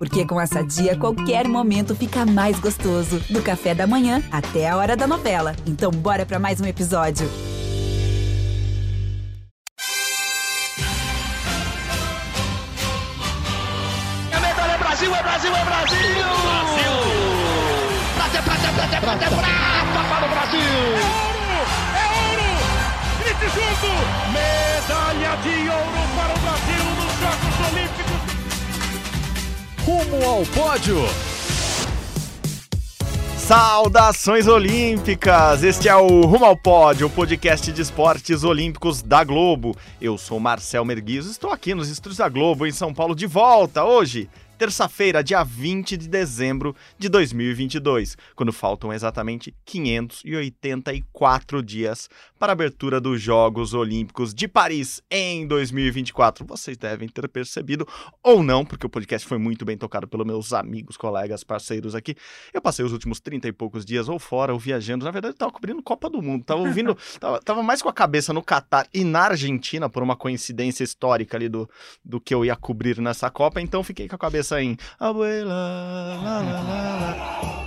Porque com essa dia, qualquer momento fica mais gostoso. Do café da manhã até a hora da novela. Então, bora para mais um episódio. É medalha, é Brasil, é Brasil, é Brasil! Brasil! Prata, prata, prata, prata, prata para o Brasil! É ouro! Grite junto! Rumo ao pódio! Saudações olímpicas! Este é o Rumo ao Pódio, o podcast de esportes olímpicos da Globo. Eu sou Marcel Merguizo, estou aqui nos estúdios da Globo em São Paulo de volta hoje, terça-feira, dia 20 de dezembro de 2022, quando faltam exatamente 584 dias para a abertura dos Jogos Olímpicos de Paris em 2024. Vocês devem ter percebido, ou não, porque o podcast foi muito bem tocado pelos meus amigos, colegas, parceiros aqui. Eu passei os últimos 30 e poucos dias ou fora, ou viajando. Na verdade, eu tava cobrindo Copa do Mundo. Tava ouvindo, tava, tava mais com a cabeça no Catar e na Argentina, por uma coincidência histórica ali do, do que eu ia cobrir nessa Copa. Então fiquei com a cabeça em Abuela, lá, lá, lá, lá.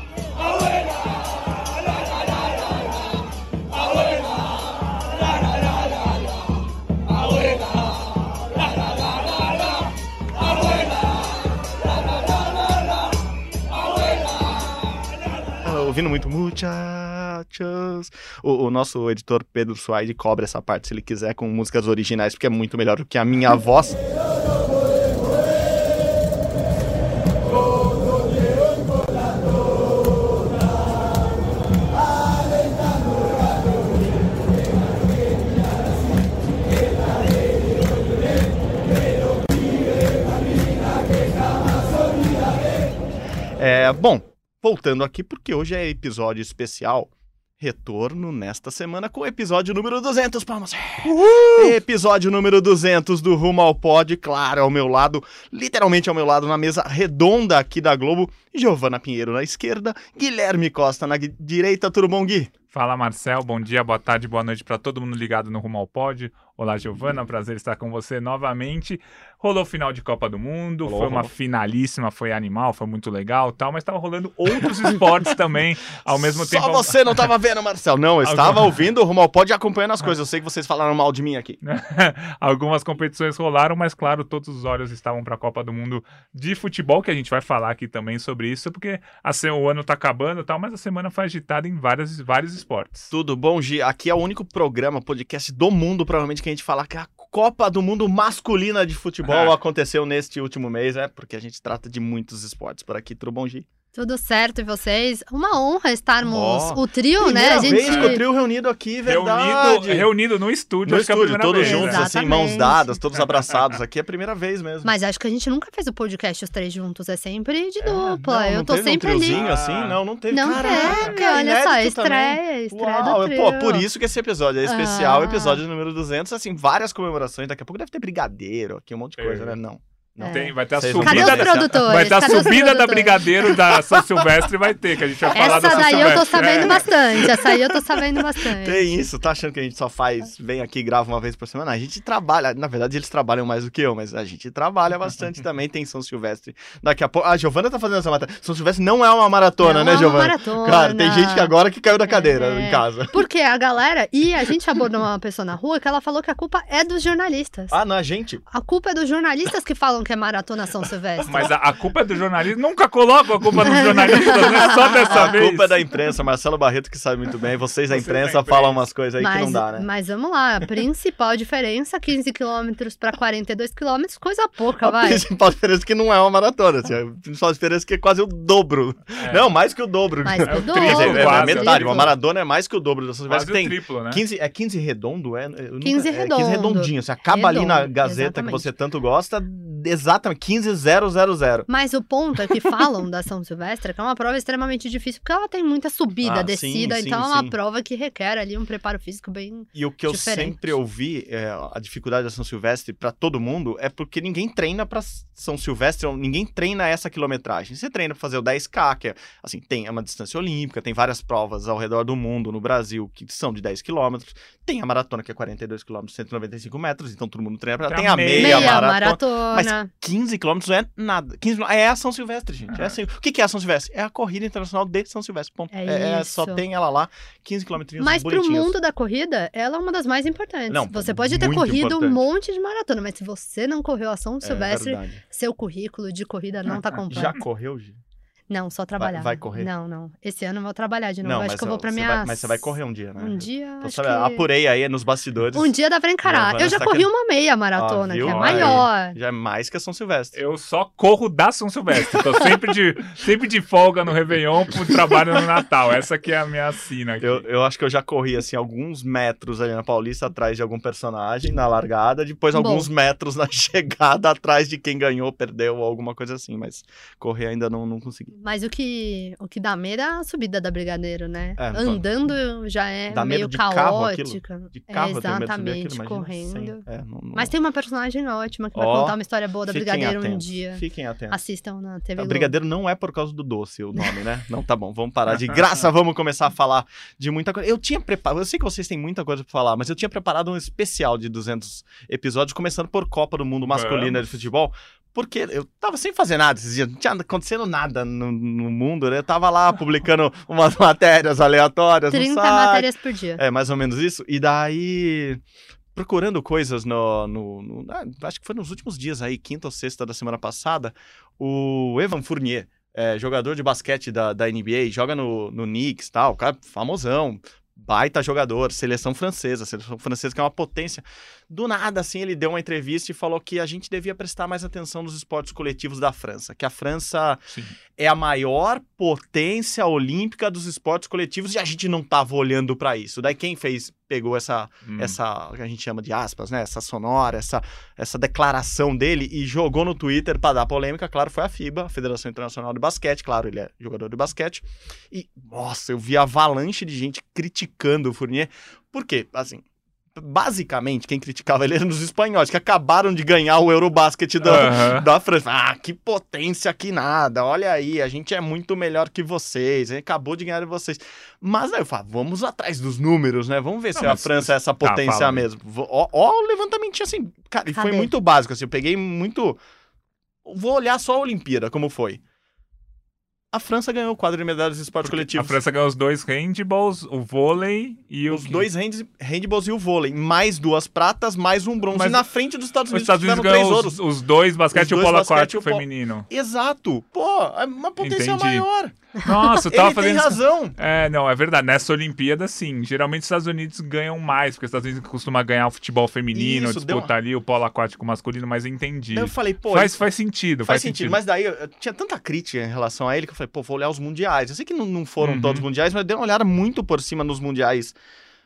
Ouvindo muito muchachos. O, o nosso editor Pedro Suaide cobra essa parte se ele quiser com músicas originais, porque é muito melhor do que a minha voz. É, bom, voltando aqui, porque hoje é episódio especial. Retorno nesta semana com o episódio número 200, palmas! Episódio número 200 do Rumo ao Pod, claro, ao meu lado, literalmente ao meu lado, na mesa redonda aqui da Globo, Giovana Pinheiro na esquerda, Guilherme Costa na direita, tudo bom, Gui? Fala Marcel, bom dia, boa tarde, boa noite para todo mundo ligado no Rumo ao Pod. Olá Giovana, prazer estar com você novamente. Rolou final de Copa do Mundo, Rolou, foi uma rolou. finalíssima, foi animal, foi muito legal, tal, mas estava rolando outros esportes também ao mesmo tempo. Só você não tava vendo, Marcel. Não, eu estava Algum- ouvindo o Rumo ao Pod e acompanhando as coisas. Eu sei que vocês falaram mal de mim aqui. Algumas competições rolaram, mas claro, todos os olhos estavam para a Copa do Mundo de futebol, que a gente vai falar aqui também sobre isso, porque assim, o ano tá acabando e tal, mas a semana foi agitada em várias, vários esportes. Tudo bom, Gi? Aqui é o único programa, podcast do mundo, provavelmente, que a gente fala que a Copa do Mundo masculina de futebol Ah. aconteceu neste último mês, é? Porque a gente trata de muitos esportes por aqui. Tudo bom, Gi? Tudo certo e vocês? Uma honra estarmos Ó, o trio, né? A gente vez com o trio reunido aqui, verdade. Reunido, reunido no estúdio, No acho que é a estúdio, primeira todos vez, juntos, né? assim, mãos Exatamente. dadas, todos abraçados. Aqui é a primeira vez mesmo. Mas acho que a gente nunca fez o podcast os três juntos, é sempre de É, dupla. não, Eu não tô teve sempre um ali. assim? Não, não teve. Não Caraca, teve, olha só, também. estreia, estreia Uau, do trio. pô, por isso que esse episódio é especial, Ah. episódio número 200, assim, várias comemorações, daqui a pouco deve ter brigadeiro aqui, um monte de É. coisa, né? Não. Não. É. Tem, vai ter a Vocês vão Cadê os subida. Produtores? Vai ter a subida da? Brigadeiro da São Silvestre, vai ter, que a gente vai falar da Essa São daí eu tô Silvestre. sabendo É. bastante. Essa aí eu tô sabendo bastante. Tem isso, tá achando que a gente só faz, vem aqui e grava uma vez por semana? A gente trabalha, na verdade eles trabalham mais do que eu, mas a gente trabalha bastante também, tem São Silvestre. Daqui a pouco, a Giovana tá fazendo essa matéria. São Silvestre não é uma maratona, Não né, é uma Giovana? maratona. Cara, tem gente que agora que caiu da cadeira É. em casa. Porque a galera. E a gente abordou uma pessoa na rua que ela falou que a culpa é dos jornalistas. Ah, não, a gente. A culpa é dos jornalistas que falam que é maratona São Silvestre. Mas a, a culpa é do jornalismo. Nunca coloco a culpa nos jornalistas, né? Só dessa A vez. culpa é da imprensa, Marcelo Barreto que sabe muito bem. Vocês da da imprensa imprensa. falam umas coisas aí que Mas, não dá, né? mas vamos lá, a principal diferença, 15 quilômetros para 42 quilômetros, coisa pouca, A vai. principal diferença é que não é uma maratona, assim, a principal diferença é que é quase o dobro. É. Não, mais que o dobro. Mais que o É o dobro. é, quase, é metade, uma maratona é mais que o dobro da São Quase Silvestre. o Tem triplo, né? 15, é 15 redondo? É, eu nunca- 15 é redondo. 15 redondinho. Você acaba ali na Redondo, Gazeta exatamente. que você tanto gosta, exatamente, 15,000. Mas o ponto é que falam da São Silvestre que é uma prova extremamente difícil, porque ela tem muita subida, Ah, descida, sim, então sim, é uma sim. prova que requer ali um preparo físico bem. E o que eu Diferente. sempre ouvi, é, a dificuldade da São Silvestre pra todo mundo, é porque ninguém treina pra São Silvestre, ninguém treina essa quilometragem. Você treina pra fazer o 10K, que é, assim, tem é uma distância olímpica, tem várias provas ao redor do mundo, no Brasil, que são de 10 quilômetros. Tem a maratona, que é 42 quilômetros, 195 metros, então todo mundo treina pra... Tem, a meia, meia maratona. maratona. Mas É. 15 quilômetros não é nada. 15 quilômetros- é a São Silvestre, gente. É assim. O que que é a São Silvestre? É a corrida internacional de São Silvestre. Ponto. É só isso. tem ela lá, 15 quilômetros Mas pro bonitinhos. mundo da corrida, ela é uma das mais importantes. Não, você pode ter corrido importante. um monte de maratona, mas se você não correu a São É Silvestre, verdade. seu currículo de corrida não tá completo. Já correu, Gi? Não, só trabalhar. vai correr? Não, não. Esse ano eu vou trabalhar de novo. Acho mas que eu vou pra minha. vai- Mas você vai correr um dia, né? Um dia. Acho sabendo, que... Apurei aí nos bastidores. Um dia dá pra encarar. Giovana Eu já está corri querendo- uma meia maratona, Ó, que é maior. Já é mais que a São Silvestre. Eu só corro da São Silvestre. Tô sempre de, sempre de folga no Réveillon pro trabalho no Natal. Essa que é a minha assina aqui. Eu, eu acho que eu já corri, assim, alguns metros ali na Paulista atrás de algum personagem na largada, depois Bom. alguns metros na chegada atrás de quem ganhou, perdeu ou alguma coisa assim, mas correr ainda não, não consegui. Mas o que, o que dá medo é a subida da Brigadeiro, né? É, Andando já é Dá medo meio de carro aquilo? caótica. De carro é, de exatamente, aquilo, correndo. sem- é, não- não- Mas tem uma personagem ótima que vai Ó, contar uma história boa da Brigadeiro um atentos, dia. Fiquem atentos. Assistam na TV A. Brigadeiro não é por causa do doce o nome, né? Não, tá bom, vamos parar de graça, vamos começar a falar de muita coisa. Eu tinha preparado, eu sei que vocês têm muita coisa pra falar, mas eu tinha preparado um especial de 200 episódios, começando por Copa do Mundo Masculina de Futebol. Porque eu tava sem fazer nada esses dias, não tinha acontecendo nada no, no mundo, né? Eu tava lá publicando umas matérias aleatórias 30 no site. matérias por dia. É, mais ou menos isso. E daí, procurando coisas no. no- no- ah, acho que foi nos últimos dias aí, quinta ou sexta da semana passada, o Evan Fournier, é, jogador de basquete da, da NBA, joga no, no Knicks tal, cara famosão. Baita jogador, seleção francesa, seleção francesa que é uma potência. Do nada, assim, ele deu uma entrevista e falou que a gente devia prestar mais atenção nos esportes coletivos da França. Que a França Sim. é a maior potência olímpica dos esportes coletivos e a gente não tava olhando para isso. Daí quem fez, pegou essa, Hum. essa, que a gente chama de aspas, né? Essa sonora, essa, essa declaração dele e jogou no Twitter para dar polêmica. Claro, foi a FIBA, a Federação Internacional de Basquete. Claro, ele é jogador de basquete. E, nossa, eu vi avalanche de gente criticando o Fournier. Por quê? Assim, basicamente, quem criticava ele eram os espanhóis, que acabaram de ganhar o Eurobasket da, Aham. da França. Ah, que potência que nada. Olha aí, a gente é muito melhor que vocês. A gente acabou de ganhar de vocês. Mas aí eu falo, vamos atrás dos números, né? Vamos ver Não, se a França é essa potência fala. mesmo. Ó, ó o levantamento assim, cara, e foi muito básico, assim, eu peguei muito... Vou olhar só a Olimpíada, como foi. A França ganhou o quadro de medalhas de esportes A coletivos. França ganhou os dois handballs, o vôlei e o. Os dois hand, handballs e o vôlei. Mais duas pratas, mais um bronze. Mas na frente dos Estados Os Unidos, Estados Unidos ganhou ouros. os, os dois basquete Os e o dois polo aquático e o polo- feminino. Exato. Pô, é uma potência Entendi. maior. Nossa, eu tava Ele fazendo. tem razão. É, não, é verdade. Nessa Olimpíada, sim. Geralmente os Estados Unidos ganham mais, porque os Estados Unidos costumam ganhar o futebol feminino, Isso, disputar ali o polo aquático masculino, mas entendi. Daí eu falei, pô, faz, faz sentido, faz sentido. Mas daí eu, eu tinha tanta crítica em relação a ele que eu falei, pô, vou olhar os mundiais. Eu sei que não, não foram Uhum. todos os mundiais, mas eu dei uma olhada muito por cima nos mundiais.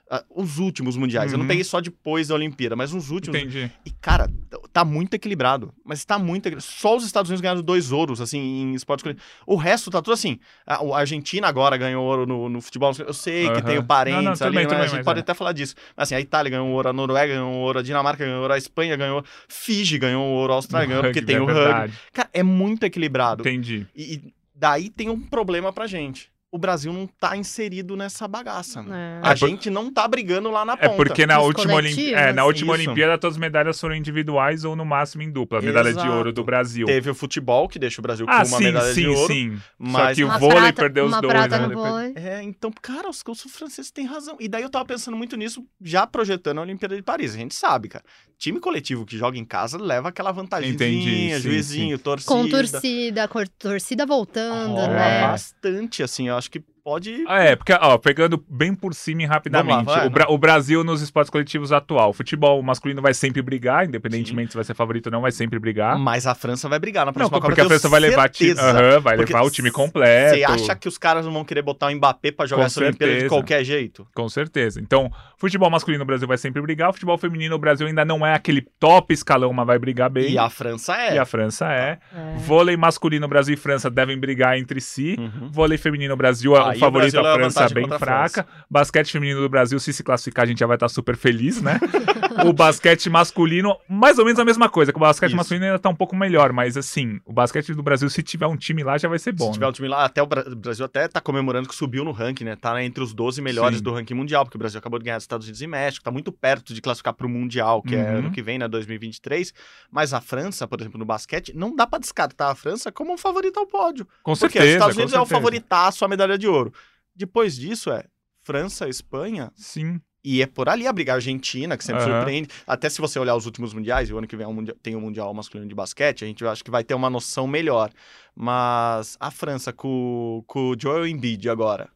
Ah, os últimos mundiais. Eu não Uhum. peguei só depois da Olimpíada, mas os últimos. Entendi. E, cara, tá muito equilibrado. Mas tá muito equilibrado. Só os Estados Unidos ganharam dois ouros, assim, em esportes coletivos. O resto tá tudo assim. A, a Argentina agora ganhou ouro no, no futebol. Eu sei que Aham. tem o parentes Não, não, tudo ali, bem, mas tudo a bem, gente mas pode é. até falar disso. Mas, assim, a Itália ganhou ouro, a Noruega ganhou ouro, a Dinamarca ganhou ouro, a Espanha ganhou Fiji ganhou ouro, a Austrália ganhou, porque tem é o rugby. Cara, é muito equilibrado. Entendi. E, e daí tem um problema pra gente. O Brasil não tá inserido nessa bagaça. né? É. A É por- gente não tá brigando lá na É ponta. porque na Nos última, é, na última isso. Olimpíada todas as medalhas foram individuais ou no máximo em dupla. A medalha de Exato. ouro do Brasil. Teve o futebol, que deixa o Brasil Ah, com uma sim, medalha sim, de ouro. sim. Só mas- que o vôlei prata- perdeu os uma dois. prata né? no vôlei. É, então, cara, os, os franceses têm razão. E daí eu tava pensando muito nisso, já projetando a Olimpíada de Paris. A gente sabe, cara. Time coletivo que joga em casa leva aquela vantagemzinha, Entendi, sim, juizinho, torcida. Com torcida, com torcida voltando, Rola né? bastante, assim. Eu acho que pode... Ah, É, porque, ó, pegando bem por cima e rapidamente. Lá, vai, o, Bra- o Brasil nos esportes coletivos atual. O futebol masculino vai sempre brigar, independentemente se vai ser favorito ou não, vai sempre brigar. Mas a França vai brigar na Não, próxima Copa. porque a França vai levar, ti... Aham, vai levar o time completo. Você acha que os caras não vão querer botar o Mbappé pra jogar essa Olimpíada de certeza. qualquer jeito? Com certeza. Então, futebol masculino o Brasil vai sempre brigar. O futebol feminino o Brasil ainda não é aquele top escalão, mas vai brigar bem. E a França é. E a França é. É. Vôlei masculino, Brasil e França devem brigar entre si. Uhum. Vôlei feminino, Brasil, é Favorito, Brasil leva a França bem fraca. Basquete feminino do Brasil, se se classificar, a gente já vai estar super feliz, né? o basquete masculino, mais ou menos a mesma coisa, que o basquete Isso. masculino ainda tá um pouco melhor, mas assim, o basquete do Brasil, se tiver um time lá, já vai ser bom. Se tiver né? um time lá, até o Bra- o Brasil até tá comemorando que subiu no ranking, né? Tá entre os 12 melhores Sim. do ranking mundial, porque o Brasil acabou de ganhar dos Estados Unidos e México, tá muito perto de classificar pro Mundial, que é Uhum. ano que vem, né? 2023. Mas a França, por exemplo, no basquete, não dá pra descartar a França como um favorito ao pódio. Com Porque certeza. os Estados Unidos é o favoritaço à medalha de ouro. Depois disso é França, Espanha, Sim. E é por ali a briga. A Argentina, que sempre Aham. surpreende. Até se você olhar os últimos mundiais, e o ano que vem é um mundial- tem o Mundial Masculino de Basquete, a gente acho que vai ter uma noção melhor. Mas a França com, com o Joel Embiid agora,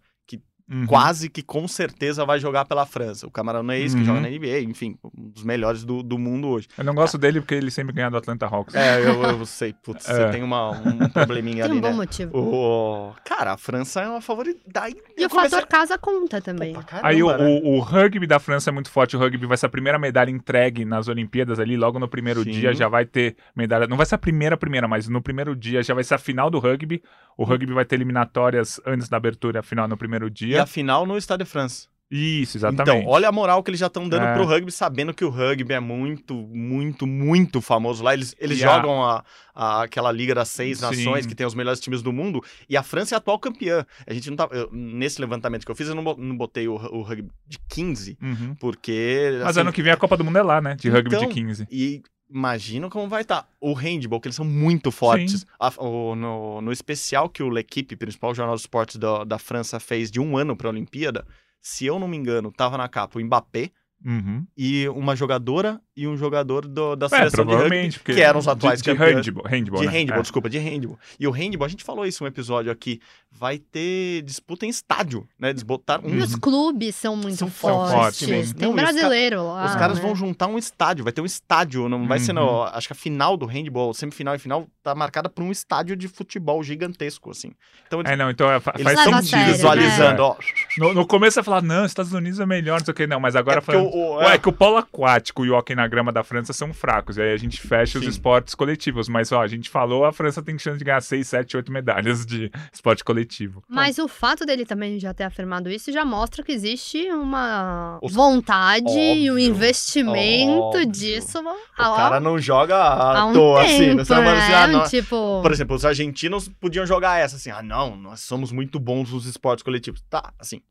Uhum. quase que com certeza vai jogar pela França. O camaronês que Uhum. joga na NBA, enfim, um dos melhores do, do mundo hoje. Eu não gosto dele porque ele sempre ganha do Atlanta Hawks. É, eu, eu sei, putz, É. você tem uma, um probleminha Tem ali, um bom né? motivo. O... Cara, a França é uma favorita. Daí E eu o fator comecei- casa conta também. Pra caramba, Aí o, né? o- o rugby da França é muito forte. O rugby vai ser a primeira medalha entregue nas Olimpíadas ali. Logo no primeiro Sim. dia já vai ter medalha. Não vai ser a primeira, primeira, mas no primeiro dia já vai ser a final do rugby. O rugby vai ter eliminatórias antes da abertura e a final no primeiro E dia. A final no Stade de France. Isso, exatamente. Então, olha a moral que eles já estão dando É. pro rugby, sabendo que o rugby é muito, muito, muito famoso lá. Eles, eles jogam a... a- aquela Liga das Seis Sim. Nações, que tem os melhores times do mundo, e a França é a atual campeã. A gente não tá. eu- nesse levantamento que eu fiz, eu não, não botei o, o rugby de 15, Uhum. porque. Mas assim, ano que vem a Copa do Mundo é lá, né? De rugby Então, de 15. E imagino como vai estar. O handball, que eles são muito fortes. A- o- no, no especial que o L'Equipe, principal jornal de esportes da, da França, fez de um ano para a Olimpíada, se eu não me engano, tava na capa o Mbappé Uhum. e uma jogadora e um jogador do- da É, seleção de rugby, porque que eram os atuais de, de campeões. handball, handball, De né? handball, É. desculpa, de handball. E o handball, a gente falou isso um episódio aqui, vai ter disputa em estádio, né? Eles botaram um E os clubes são muito São fortes. fortes. Tem Não, e os ca- brasileiro lá. Os caras né? vão juntar um estádio, vai ter um estádio, não vai ser no, Uhum. acho que a final do handball, semifinal e final tá marcada por um estádio de futebol gigantesco assim. Então eles É, não, então é, fa- eles faz a sentido. sério, né? visualizando, ó. No, no começo você fala, não, Estados Unidos é melhor, não sei o que, não, mas agora É falando. o- o- Ué, é. é que o polo aquático e o hockey na grama da França são fracos. E aí a gente fecha os Sim. esportes coletivos. Mas, ó, a gente falou, a França tem chance de ganhar 6, 7, 8 medalhas de esporte coletivo. Mas o fato dele também já ter afirmado isso já mostra que existe uma Os- vontade e um Óbvio, investimento óbvio. disso O há, cara não joga à um toa assim, tempo, né? Você não vai dizer, ah, né? não. Tipo, Por exemplo, os argentinos podiam jogar essa assim, ah, não, nós somos muito bons nos esportes coletivos. Tá, assim.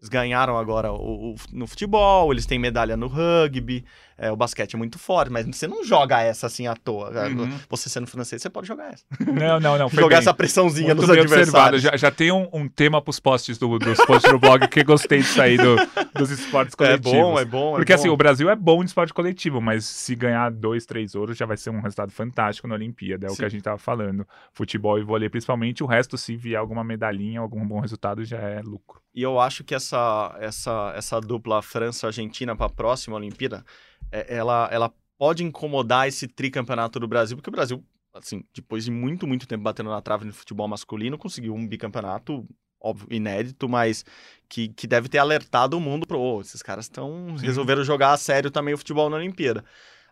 Eles ganharam agora o, o- no futebol, eles têm medalha no rugby, é, o basquete é muito forte, mas você não joga essa assim à toa. Uhum. Você sendo francês, você pode jogar essa. Não, não, não. Jogar bem. essa pressãozinha Muito nos bem observado. adversários. Já, já tem um, um tema pros posts do, dos posts do blog que gostei disso aí do, dos esportes É coletivos. bom, é bom. é Porque assim, bom. o Brasil é bom em esporte coletivo, mas se ganhar dois, três ouros já vai ser um resultado fantástico na Olimpíada, é o Sim. que a gente tava falando. Futebol e vôlei principalmente, o resto, se vier alguma medalhinha, algum bom resultado, já é lucro. E eu acho que essa, essa, essa dupla França-Argentina para a próxima Olimpíada, é- ela, ela pode incomodar esse tricampeonato do Brasil, porque o Brasil, assim, depois de muito, muito tempo batendo na trave no futebol masculino, conseguiu um bicampeonato, óbvio, inédito, mas que, que deve ter alertado o mundo pro, "Ô, esses caras estão Sim. resolveram jogar a sério também o futebol na Olimpíada.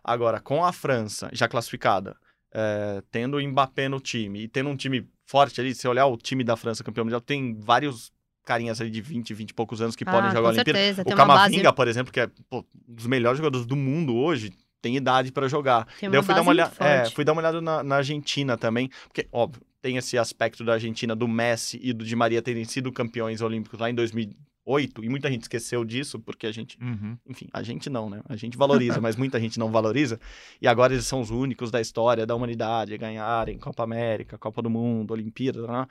Agora, com a França já classificada, é, tendo o Mbappé no time e tendo um time forte ali, se olhar o time da França campeão mundial, tem vários carinhas ali de 20, 20 e poucos anos que podem ah, jogar a Olimpíada. certeza, tem O uma base, Camavinga, por exemplo, que é pô, um dos melhores jogadores do mundo hoje, tem idade para jogar. tem Daí eu fui dar uma, muito é, fui dar uma olhada na, na Argentina também, porque, óbvio, tem esse aspecto da Argentina, do Messi e do Di Maria terem sido campeões olímpicos lá em 2008, e muita gente esqueceu disso, porque a gente enfim, a gente não, né? A gente valoriza, mas muita gente não valoriza. E agora eles são os únicos da história da humanidade a ganharem Copa América, Copa do Mundo, Olimpíada, né?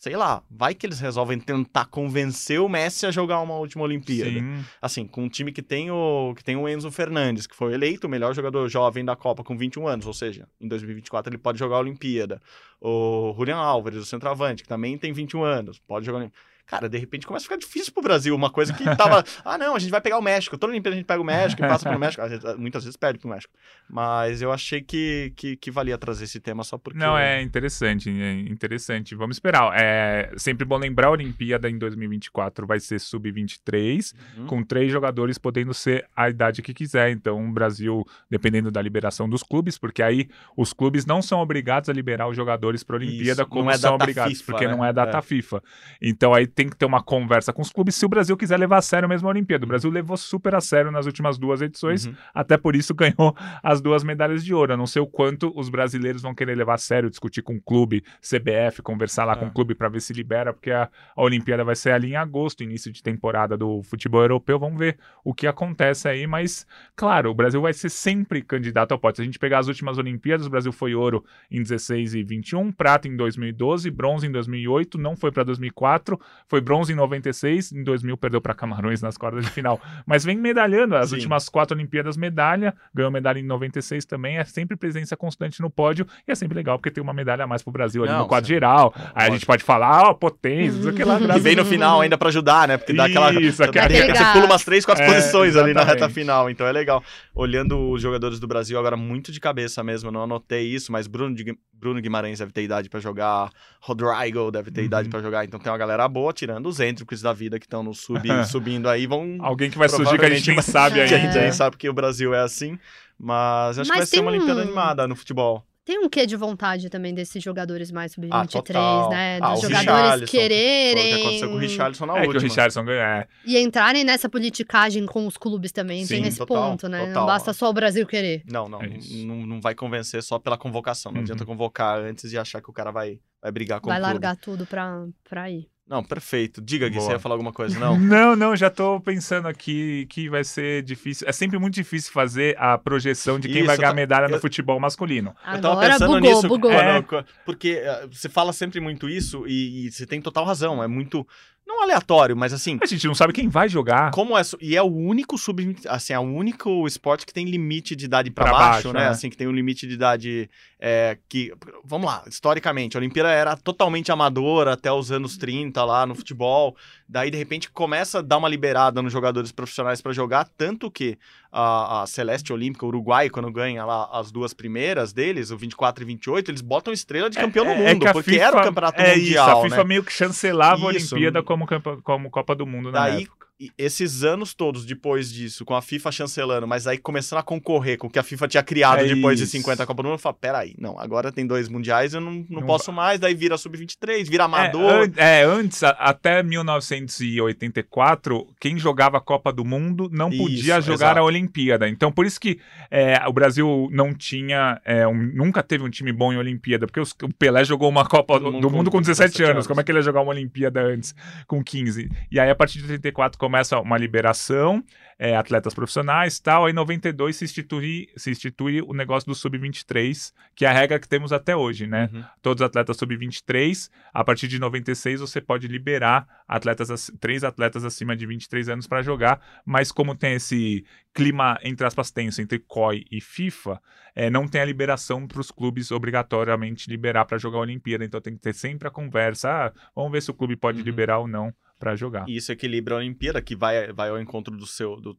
Sei lá, vai que eles resolvem tentar convencer o Messi a jogar uma última Olimpíada. Sim. Assim, com um time que tem o que tem o Enzo Fernandes, que foi eleito o melhor jogador jovem da Copa com 21 anos, ou seja, em 2024 ele pode jogar a Olimpíada. O Julian Álvares, o centroavante, que também tem 21 anos, pode jogar a Olimpíada. Cara, de repente começa a ficar difícil pro Brasil, uma coisa que tava, ah, não, a gente vai pegar o México, toda Olimpíada a gente pega o México e passa pelo México, muitas vezes perde pro México. Mas eu achei que, que, que valia trazer esse tema só porque Não, é interessante, é interessante. Vamos esperar. É sempre bom lembrar a Olimpíada em 2024 vai ser sub-23, Uhum. com três jogadores podendo ser a idade que quiser. Então, o Brasil, dependendo da liberação dos clubes, porque aí os clubes não são obrigados a liberar os jogadores para a Olimpíada Isso, como é são obrigados, FIFA, porque né? não é data É. FIFA. Então, aí tem que ter uma conversa com os clubes se o Brasil quiser levar a sério mesmo a Olimpíada. O Brasil levou super a sério nas últimas duas edições, Uhum. até por isso ganhou as duas medalhas de ouro. Eu não sei o quanto os brasileiros vão querer levar a sério, discutir com o clube, CBF, conversar lá com É. o clube para ver se libera, porque a, a Olimpíada vai ser ali em agosto, início de temporada do futebol europeu. Vamos ver o que acontece aí, mas claro, o Brasil vai ser sempre candidato ao pote. Se a gente pegar as últimas Olimpíadas, o Brasil foi ouro em 16 e 21, prata em 2012, bronze em 2008, não foi para 2004, foi bronze em 96, em 2000 perdeu para Camarões nas quartas de final. Mas vem medalhando as Sim. últimas quatro Olimpíadas medalha, ganhou medalha em 96 também, é sempre presença constante no pódio e é sempre legal porque tem uma medalha a mais pro Brasil ali Não, no quadro sim. geral. Aí a gente pode falar, ó, potência, não sei o que lá. E Brasil- vem no final ainda pra ajudar, né? Porque dá aquela. Isso, aquela- você pula umas três, quatro É, posições ali na reta exatamente. final. Então é legal. Olhando os jogadores do Brasil agora muito de cabeça mesmo, não anotei isso, mas Bruno, Bruno Guimarães deve ter idade pra jogar, Rodrigo deve ter Uhum. idade pra jogar. Então tem uma galera boa, tirando os êntricos da vida que estão no sub, subindo aí, vão. Alguém que vai surgir que a gente nem sabe Que a gente ainda. nem sabe porque o Brasil é assim. Mas acho que Mas vai ser tem uma Olimpíada um- animada no futebol. Tem um quê de vontade também desses jogadores mais Ah, sub-23, total. né? Ah, Dos o jogadores Richarlison. Foi o que quererem aconteceu com o Richarlison na É que o última. Richardson ganhou. É. e entrarem nessa politicagem com os clubes também. Sim, tem esse total, ponto, né? total. Não basta só o Brasil querer. Não, não, É não, não vai convencer só pela convocação. Não Uhum. adianta convocar antes e achar que o cara vai, vai brigar com Vai o clube. largar tudo pra, pra ir. Não, perfeito. Diga, Boa. você ia falar alguma coisa, não? Não, não, já tô pensando aqui que vai ser difícil. É sempre muito difícil fazer a projeção de quem Isso, vai ganhar ta- medalha no eu- futebol masculino. Eu tava Agora pensando bugou, nisso. bugou. quando- porque eh, você fala sempre muito isso e, e você tem total razão. É muito. Não aleatório, mas assim. A gente não sabe quem vai jogar. Como é, e é o único sub, assim, é o único esporte que tem limite de idade pra Pra baixo, baixo, né? né? Assim, que tem um limite de idade é, que, vamos lá, historicamente, a Olimpíada era totalmente amadora até os anos 30 lá no futebol. Daí de repente começa a dar uma liberada nos jogadores profissionais pra jogar, tanto que a, a Celeste Olímpica, o Uruguai, quando ganha lá as duas primeiras deles, o 24 e 28, eles botam estrela de campeão no É- é mundo, a porque FIFA- era o campeonato é mundial, isso, a FIFA né? meio que chancelava a Isso. Olimpíada como, como Copa do Mundo na Daí, época. Esses anos todos depois disso, com a FIFA chancelando, mas aí começando a concorrer com o que a FIFA tinha criado É depois de isso. 50 Copa do Mundo, eu falo, peraí, não, agora tem dois mundiais, eu não, não, Não posso mais, daí vira sub-23, vira amador. É, é, antes, até 1984, quem jogava a Copa do Mundo não Isso, podia jogar exato. a Olimpíada. Então, por isso que é, o Brasil não tinha, é, um- nunca teve um time bom em Olimpíada, porque os- o Pelé jogou uma Copa do, do mundo, com 17, anos. Como é que ele ia jogar uma Olimpíada antes, com 15? E aí, a partir de 84, começa uma liberação, é, atletas profissionais e tal. Aí, em 92, se institui, se institui o negócio do Sub-23, que é a regra que temos até hoje, né? Uhum. todos os atletas sub-23. A partir de 96 você pode liberar atletas três atletas acima de 23 anos para jogar, mas como tem esse clima entre aspas tenso entre COI e FIFA, eh, não tem a liberação para os clubes obrigatoriamente liberar para jogar a Olimpíada, então tem que ter sempre a conversa, ah, vamos ver se o clube pode Uhum. liberar ou não para jogar. E isso equilibra a Olimpíada, que vai, vai ao encontro do seu. do-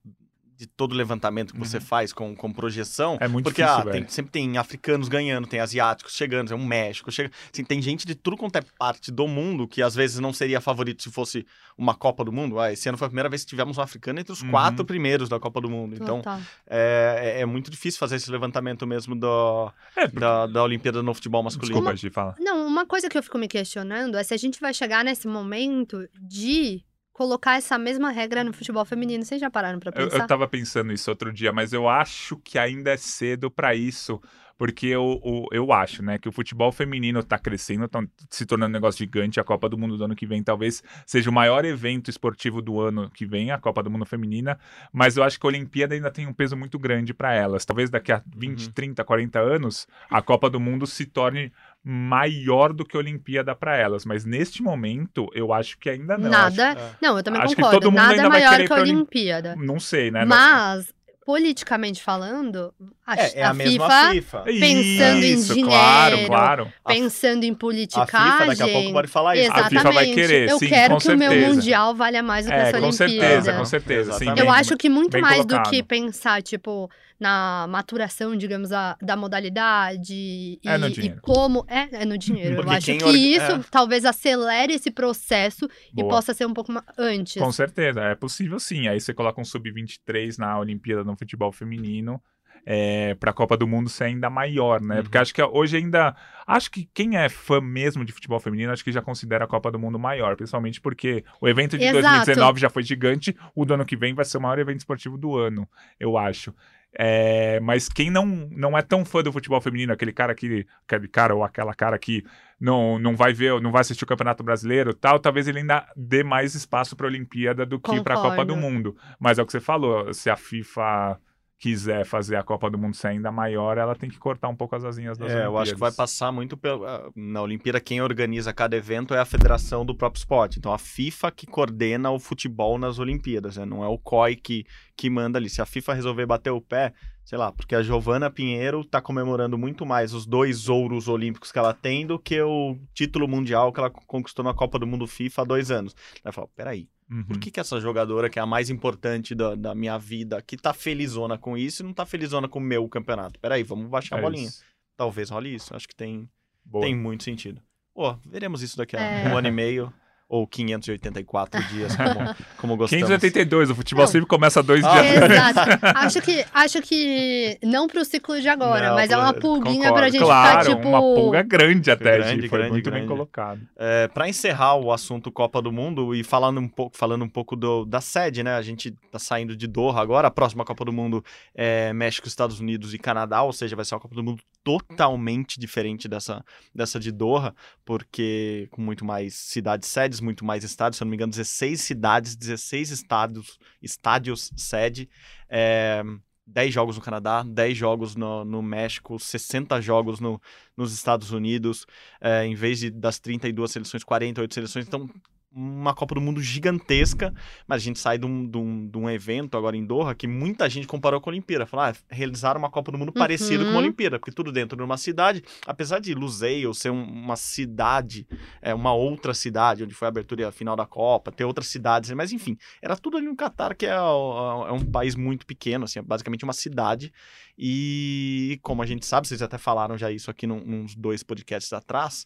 de todo levantamento que você faz com, com projeção. É muito porque difícil, ah, tem- sempre tem africanos ganhando, tem asiáticos chegando, tem um México, chega, assim, tem gente de tudo quanto é parte do mundo que às vezes não seria favorito se fosse uma Copa do Mundo. Ah, esse ano foi a primeira vez que tivemos um africano entre os Uhum. quatro primeiros da Copa do Mundo. Então, é, é- é muito difícil fazer esse levantamento mesmo do, É, porque- da, da Olimpíada no futebol masculino. Desculpa de falar. Não, uma coisa que eu fico me questionando é se a gente vai chegar nesse momento de colocar essa mesma regra no futebol feminino. Vocês já pararam pra Eu, pensar? eu tava pensando isso outro dia, mas eu acho que ainda é cedo pra isso, porque eu, o- eu acho, né, que o futebol feminino tá crescendo, tá se tornando um negócio gigante. A Copa do Mundo do ano que vem talvez seja o maior evento esportivo do ano que vem, a Copa do Mundo feminina, mas eu acho que a Olimpíada ainda tem um peso muito grande pra elas. Talvez daqui a 20, Uhum. 30, 40 anos, a Copa do Mundo se torne maior do que a Olimpíada pra elas, mas neste momento eu acho que ainda não. Nada. é. Não, eu também Acho que concordo. todo mundo Nada ainda é vai maior querer que a pra Olim- Olimpíada. Não sei, né? Mas, politicamente falando, a, É, é a, a mesma FIFA, FIFA. pensando em Isso, dinheiro, Claro, claro. A- pensando em A politicagem. FIFA daqui a pouco pode falar isso. A Exatamente. FIFA vai querer, eu sim, quero com que o meu certeza. mundial valha mais do que É, essa com Olimpíada. certeza, com certeza. Sim. Eu bem- acho que muito mais do colocado. que pensar, tipo, na maturação, digamos, da, da modalidade e, É no e como. É, é no dinheiro. Eu Porque acho quem que orga- isso é. talvez acelere esse processo e Boa. possa ser um pouco antes. Com certeza, é possível sim. Aí você coloca um sub-23 na Olimpíada no futebol feminino. é, para a Copa do Mundo ser ainda maior, né? Uhum. Porque acho que hoje ainda. Acho que quem é fã mesmo de futebol feminino, acho que já considera a Copa do Mundo maior, principalmente porque o evento de Exato. 2019 já foi gigante, o do ano que vem vai ser o maior evento esportivo do ano, eu acho. É, mas quem não, não é tão fã do futebol feminino, aquele cara que. Aquele cara ou aquela cara que não, não vai ver, não vai assistir o Campeonato Brasileiro tal, talvez ele ainda dê mais espaço para a Olimpíada do que para a Copa do. Mundo. Mas é o que você falou, se a FIFA quiser fazer a Copa do Mundo ser ainda maior, ela tem que cortar um pouco as asinhas das É, eu acho que vai Olimpíadas. passar muito pelo. ah, Na Olimpíada, quem organiza cada evento é a federação do próprio esporte. Então, a FIFA que coordena o futebol nas Olimpíadas, né? Não é o COI que, que manda ali. Se a FIFA resolver bater o pé, sei lá, porque a Giovana Pinheiro tá comemorando muito mais os dois ouros olímpicos que ela tem do que o título mundial que ela conquistou na Copa do Mundo FIFA há dois anos. Ela vai falar: peraí, Uhum. por que, que essa jogadora, que é a mais importante da, da minha vida, que tá felizona com isso e não tá felizona com o meu campeonato? Peraí, vamos baixar a É bolinha. isso. Talvez role isso. Acho que tem, Boa. tem muito sentido. Pô, veremos isso daqui a É. um ano e meio. Ou 584 dias, como, como gostamos. 582, o futebol Não. sempre começa dois Ah, dias. Exato. Acho que, acho que não pro ciclo de agora, Não, mas é uma pulguinha concordo. pra gente Claro, ficar, tipo... uma pulga grande até, Grande, Gi, foi grande, muito bem grande. colocado. É, para encerrar o assunto Copa do Mundo e falando um pouco, falando um pouco do- da sede, né? A gente tá saindo de Doha agora. A próxima Copa do Mundo é México, Estados Unidos e Canadá, ou seja, vai ser uma Copa do Mundo totalmente diferente dessa, dessa de Doha, porque com muito mais cidades sedes, muito mais estádios, se eu não me engano, 16 cidades, 16 estádios, estádios sede. É, 10 jogos no Canadá, 10 jogos no, no México, 60 jogos no, nos Estados Unidos, é, em vez de das 32 seleções, 48 seleções. Então, uma Copa do Mundo gigantesca, mas a gente sai de um, de um, de um evento agora em Doha que muita gente comparou com a Olimpíada. Falou, ah, realizaram uma Copa do Mundo parecida com a Uhum. Olimpíada, porque tudo dentro de uma cidade, apesar de Lusail ser um- uma cidade, é, uma outra cidade, onde foi a abertura e a final da Copa, ter outras cidades, mas enfim, era tudo ali no Catar, que é, o- é um país muito pequeno, assim, é basicamente uma cidade. E como a gente sabe, vocês até falaram já isso aqui num, nos dois podcasts atrás.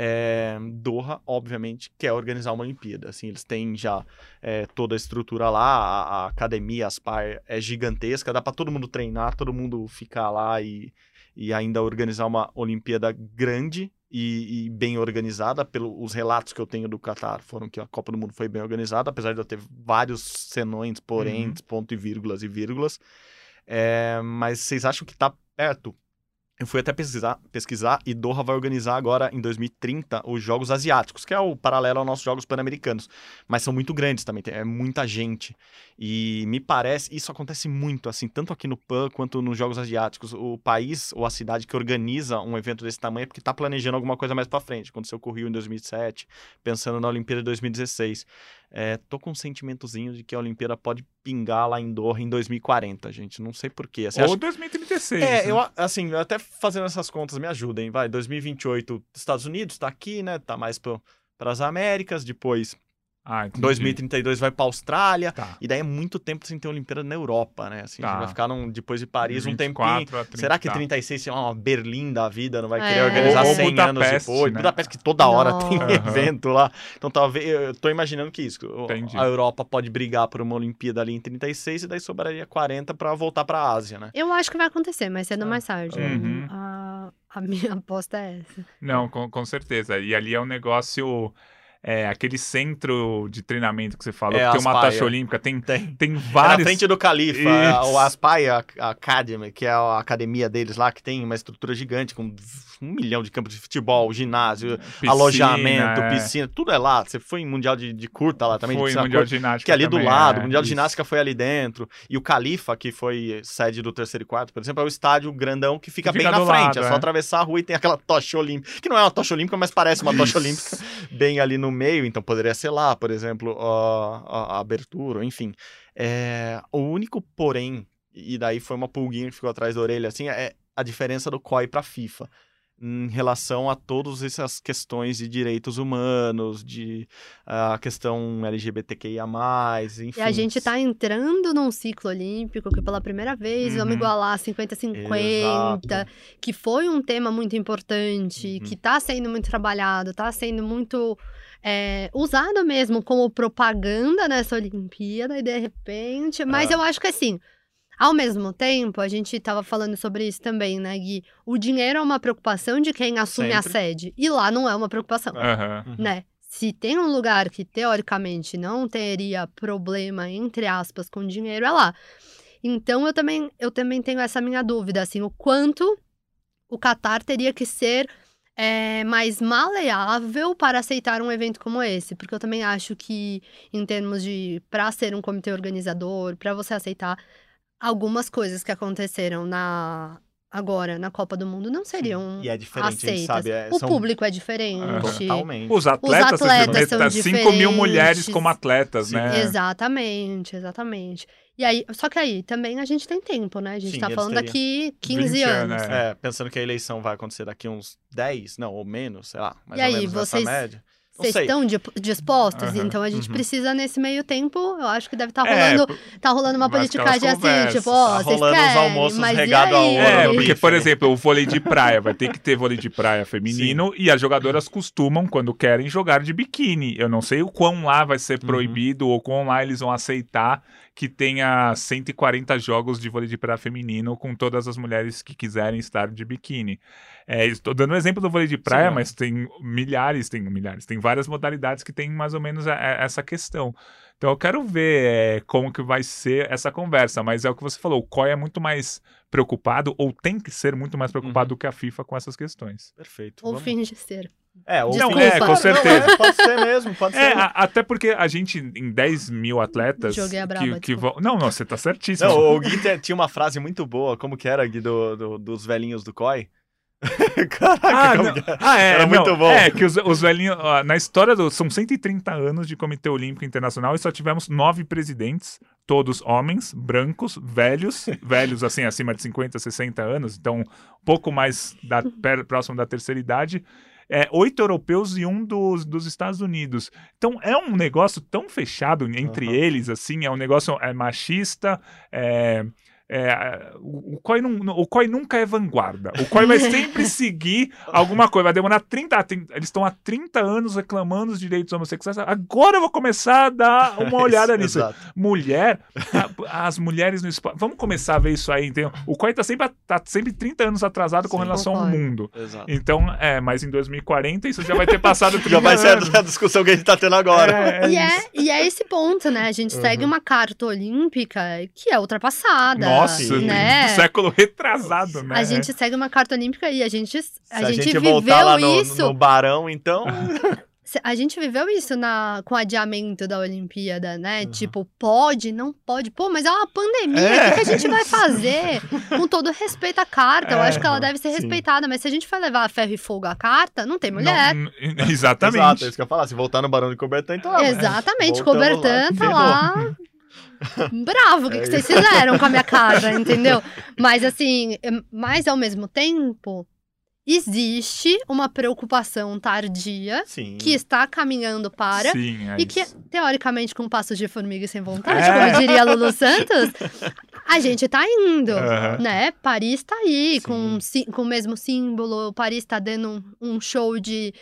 É, Doha, obviamente, quer organizar uma Olimpíada. Assim, eles têm já é, toda a estrutura lá, a, a academia, as par é gigantesca, dá para todo mundo treinar, todo mundo ficar lá e, e ainda organizar uma Olimpíada grande e, e bem organizada. Pelos relatos que eu tenho do Qatar foram que a Copa do Mundo foi bem organizada, apesar de eu ter vários senões, porém, Uhum. ponto e vírgulas e vírgulas. É, mas vocês acham que tá perto? Eu fui até pesquisar, pesquisar e Doha vai organizar agora, em 2030, os Jogos Asiáticos, que é o paralelo aos nossos Jogos Pan-Americanos. Mas são muito grandes também, é muita gente. E me parece, isso acontece muito, assim, tanto aqui no PAN quanto nos Jogos Asiáticos. O país ou a cidade que organiza um evento desse tamanho é porque está planejando alguma coisa mais para frente. Aconteceu com o Rio em 2007, pensando na Olimpíada de 2016. É, tô com um sentimentozinho de que a Olimpíada pode pingar lá em Doha em 2040, gente. Não sei porquê. Assim, Ou acho- 2036. é, né? eu, assim, até fazendo essas contas, me ajudem, vai, 2028, Estados Unidos tá aqui, né, tá mais para as Américas, depois Ah, entendi. 2032 vai pra Austrália, Tá. e daí é muito tempo sem ter Olimpíada na Europa, né, assim, a gente Tá. vai ficar num- depois de Paris um 24 tempinho, a 30, será que tá. 36 sei lá, uma Berlim da vida, não vai querer É. organizar Ou- ou 100 anos depois, né? Budapeste que toda hora tem Nossa. evento lá, então talvez, eu tô imaginando que isso, Entendi. a Europa pode brigar por uma Olimpíada ali em 36, e daí sobraria 40 pra voltar pra Ásia, né. Eu acho que vai acontecer, mas cedo ou mais tarde. Uhum. A, a minha aposta é essa. Não, com, com certeza. E ali é um negócio. É, aquele centro de treinamento que você falou, É, que tem uma tocha olímpica, tem, Tem. tem É na vários. frente do Califa, Isso. o Aspire Academy, que é a academia deles lá, que tem uma estrutura gigante, com um milhão de campos de futebol, ginásio, piscina, alojamento, é. piscina, tudo é lá. Você foi em Mundial de, de curta lá também, de Foi piscina Mundial de Ginástica. que é ali do também, lado, é, o Mundial de. Ginástica foi ali dentro. E o Califa, que foi sede do terceiro e quarto, por exemplo, é o estádio grandão que fica Que bem fica na do frente. lado, é só é. atravessar a rua e tem aquela tocha olímpica, que não é uma tocha olímpica, mas parece uma tocha olímpica bem ali no meio, então poderia ser lá, por exemplo, a, a- a abertura, enfim. É, o único porém, e daí foi uma pulguinha que ficou atrás da orelha, assim, é a diferença do COI para FIFA em relação a todas essas questões de direitos humanos, de a questão LGBTQIA+, enfim. E a gente tá entrando num ciclo olímpico que pela primeira vez vamos Uhum. igualar 50-50, Exato. que foi um tema muito importante, Uhum. que tá sendo muito trabalhado, tá sendo muito é, usado mesmo como propaganda nessa Olimpíada, e de repente. Mas Ah. eu acho que assim. Ao mesmo tempo, a gente tava falando sobre isso também, né, Gui? O dinheiro é uma preocupação de quem assume a Sempre. sede. E lá não é uma preocupação, Aham. né? Se tem um lugar que teoricamente não teria problema, entre aspas, com dinheiro, é lá. Então eu também, eu também tenho essa minha dúvida, assim, o quanto o Qatar teria que ser é, mais maleável para aceitar um evento como esse. Porque eu também acho que, em termos de. para ser um comitê organizador, para você aceitar algumas coisas que aconteceram na. Agora, na Copa do Mundo, não seriam E é diferente, a gente aceitas. sabe. É, o são público é diferente. Totalmente. Os atletas, atletas são 5 mil mulheres como atletas, Sim. né? Exatamente, exatamente. E aí, só que aí também a gente tem tempo, né? A gente Sim, tá falando daqui 15 20 anos. anos, É, pensando que a eleição vai acontecer daqui uns 10, não, ou menos, sei lá, mais E ou aí, menos vocês- nessa média. Vocês estão di- dispostos? Aham, Então a gente uhum. precisa, nesse meio tempo, eu acho que deve estar É, rolando, por- tá rolando uma politicagem assim, tipo, ó, Tá vocês querem, almoços mas regado a aí? ouro É, porque, bife, por né? exemplo, o vôlei de praia vai ter que ter vôlei de praia feminino e as jogadoras costumam, quando querem, jogar de biquíni. Eu não sei o quão lá vai ser Uhum. proibido ou quão lá eles vão aceitar que tenha 140 jogos de vôlei de praia feminino com todas as mulheres que quiserem estar de biquíni. É, estou dando um exemplo do vôlei de praia, Sim, mas tem milhares, tem milhares, tem várias modalidades que tem mais ou menos a- a- essa questão. Então eu quero ver é, como que vai ser essa conversa, mas é o que você falou, o COI é muito mais preocupado, ou tem que ser muito mais preocupado do que a FIFA com essas questões. Perfeito. Ou vamos- finge ser. É, ou finge- É, com Não, certeza. é, pode ser mesmo, pode É, ser. a- até porque a gente, em 10 mil atletas. Joguei a braba, que, que vão. Não, não, você tá certíssimo. Não, o Gui tinha uma frase muito boa, como que era, Gui, do, do- dos velhinhos do COI? Caraca, Ah, como não. que era? Ah, é, Era não, muito bom. É, que os, os velhinhos. ó, na história do. São 130 anos de Comitê Olímpico Internacional e só tivemos nove presidentes, todos homens, brancos, velhos, velhos assim, acima de 50, 60 anos, então um pouco mais da, per- próximo da terceira idade. É, oito europeus e um dos, dos Estados Unidos. Então é um negócio tão fechado entre Aham. eles, assim, é um negócio é, machista, é, é, o, o, COI não- o COI nunca é vanguarda. O COI vai sempre seguir alguma coisa. Vai demorar 30. ah, tem- Eles estão há 30 anos reclamando dos direitos homossexuais. Agora eu vou começar a dar uma olhada Isso, nisso. exato. Mulher, a- as mulheres no esporte. Vamos começar a ver isso aí, entendeu? O COI tá sempre, tá sempre 30 anos atrasado com Sim. relação ao mundo. Exato. Então, é, mas em 2040 isso já vai ter passado 30 Já vai ser anos. a discussão que a gente tá tendo agora. É, é e, é, e é esse ponto, né? A gente segue Uhum. uma carta olímpica que é ultrapassada. Nossa, né? do século retrasado, né? A gente segue uma carta olímpica e a gente, Se a gente, voltar viveu lá no, isso. no Barão, então. A gente viveu isso na, com o adiamento da Olimpíada, né? Uhum. Tipo, pode, não pode. Pô, mas é uma pandemia, o É. que, que a gente vai fazer? com todo respeito à carta, eu É, acho que ela deve ser sim. respeitada, mas se a gente for levar a ferro e fogo à carta, não tem mulher. Não, exatamente. Exato, é isso que eu ia falar. Se voltar no Barão de Cobertan, então. é, Exatamente, Cobertan tá lá. Bravo, o que, É que vocês fizeram com a minha cara, entendeu? Mas assim, é- mas ao mesmo tempo, existe uma preocupação tardia Sim. que está caminhando para. Sim, é E que, isso. teoricamente, com passos de formiga e sem vontade, É. como diria Lulu Santos, a gente tá indo, né? Paris tá aí, Sim. com, com o mesmo símbolo. Paris tá dando um, um show de,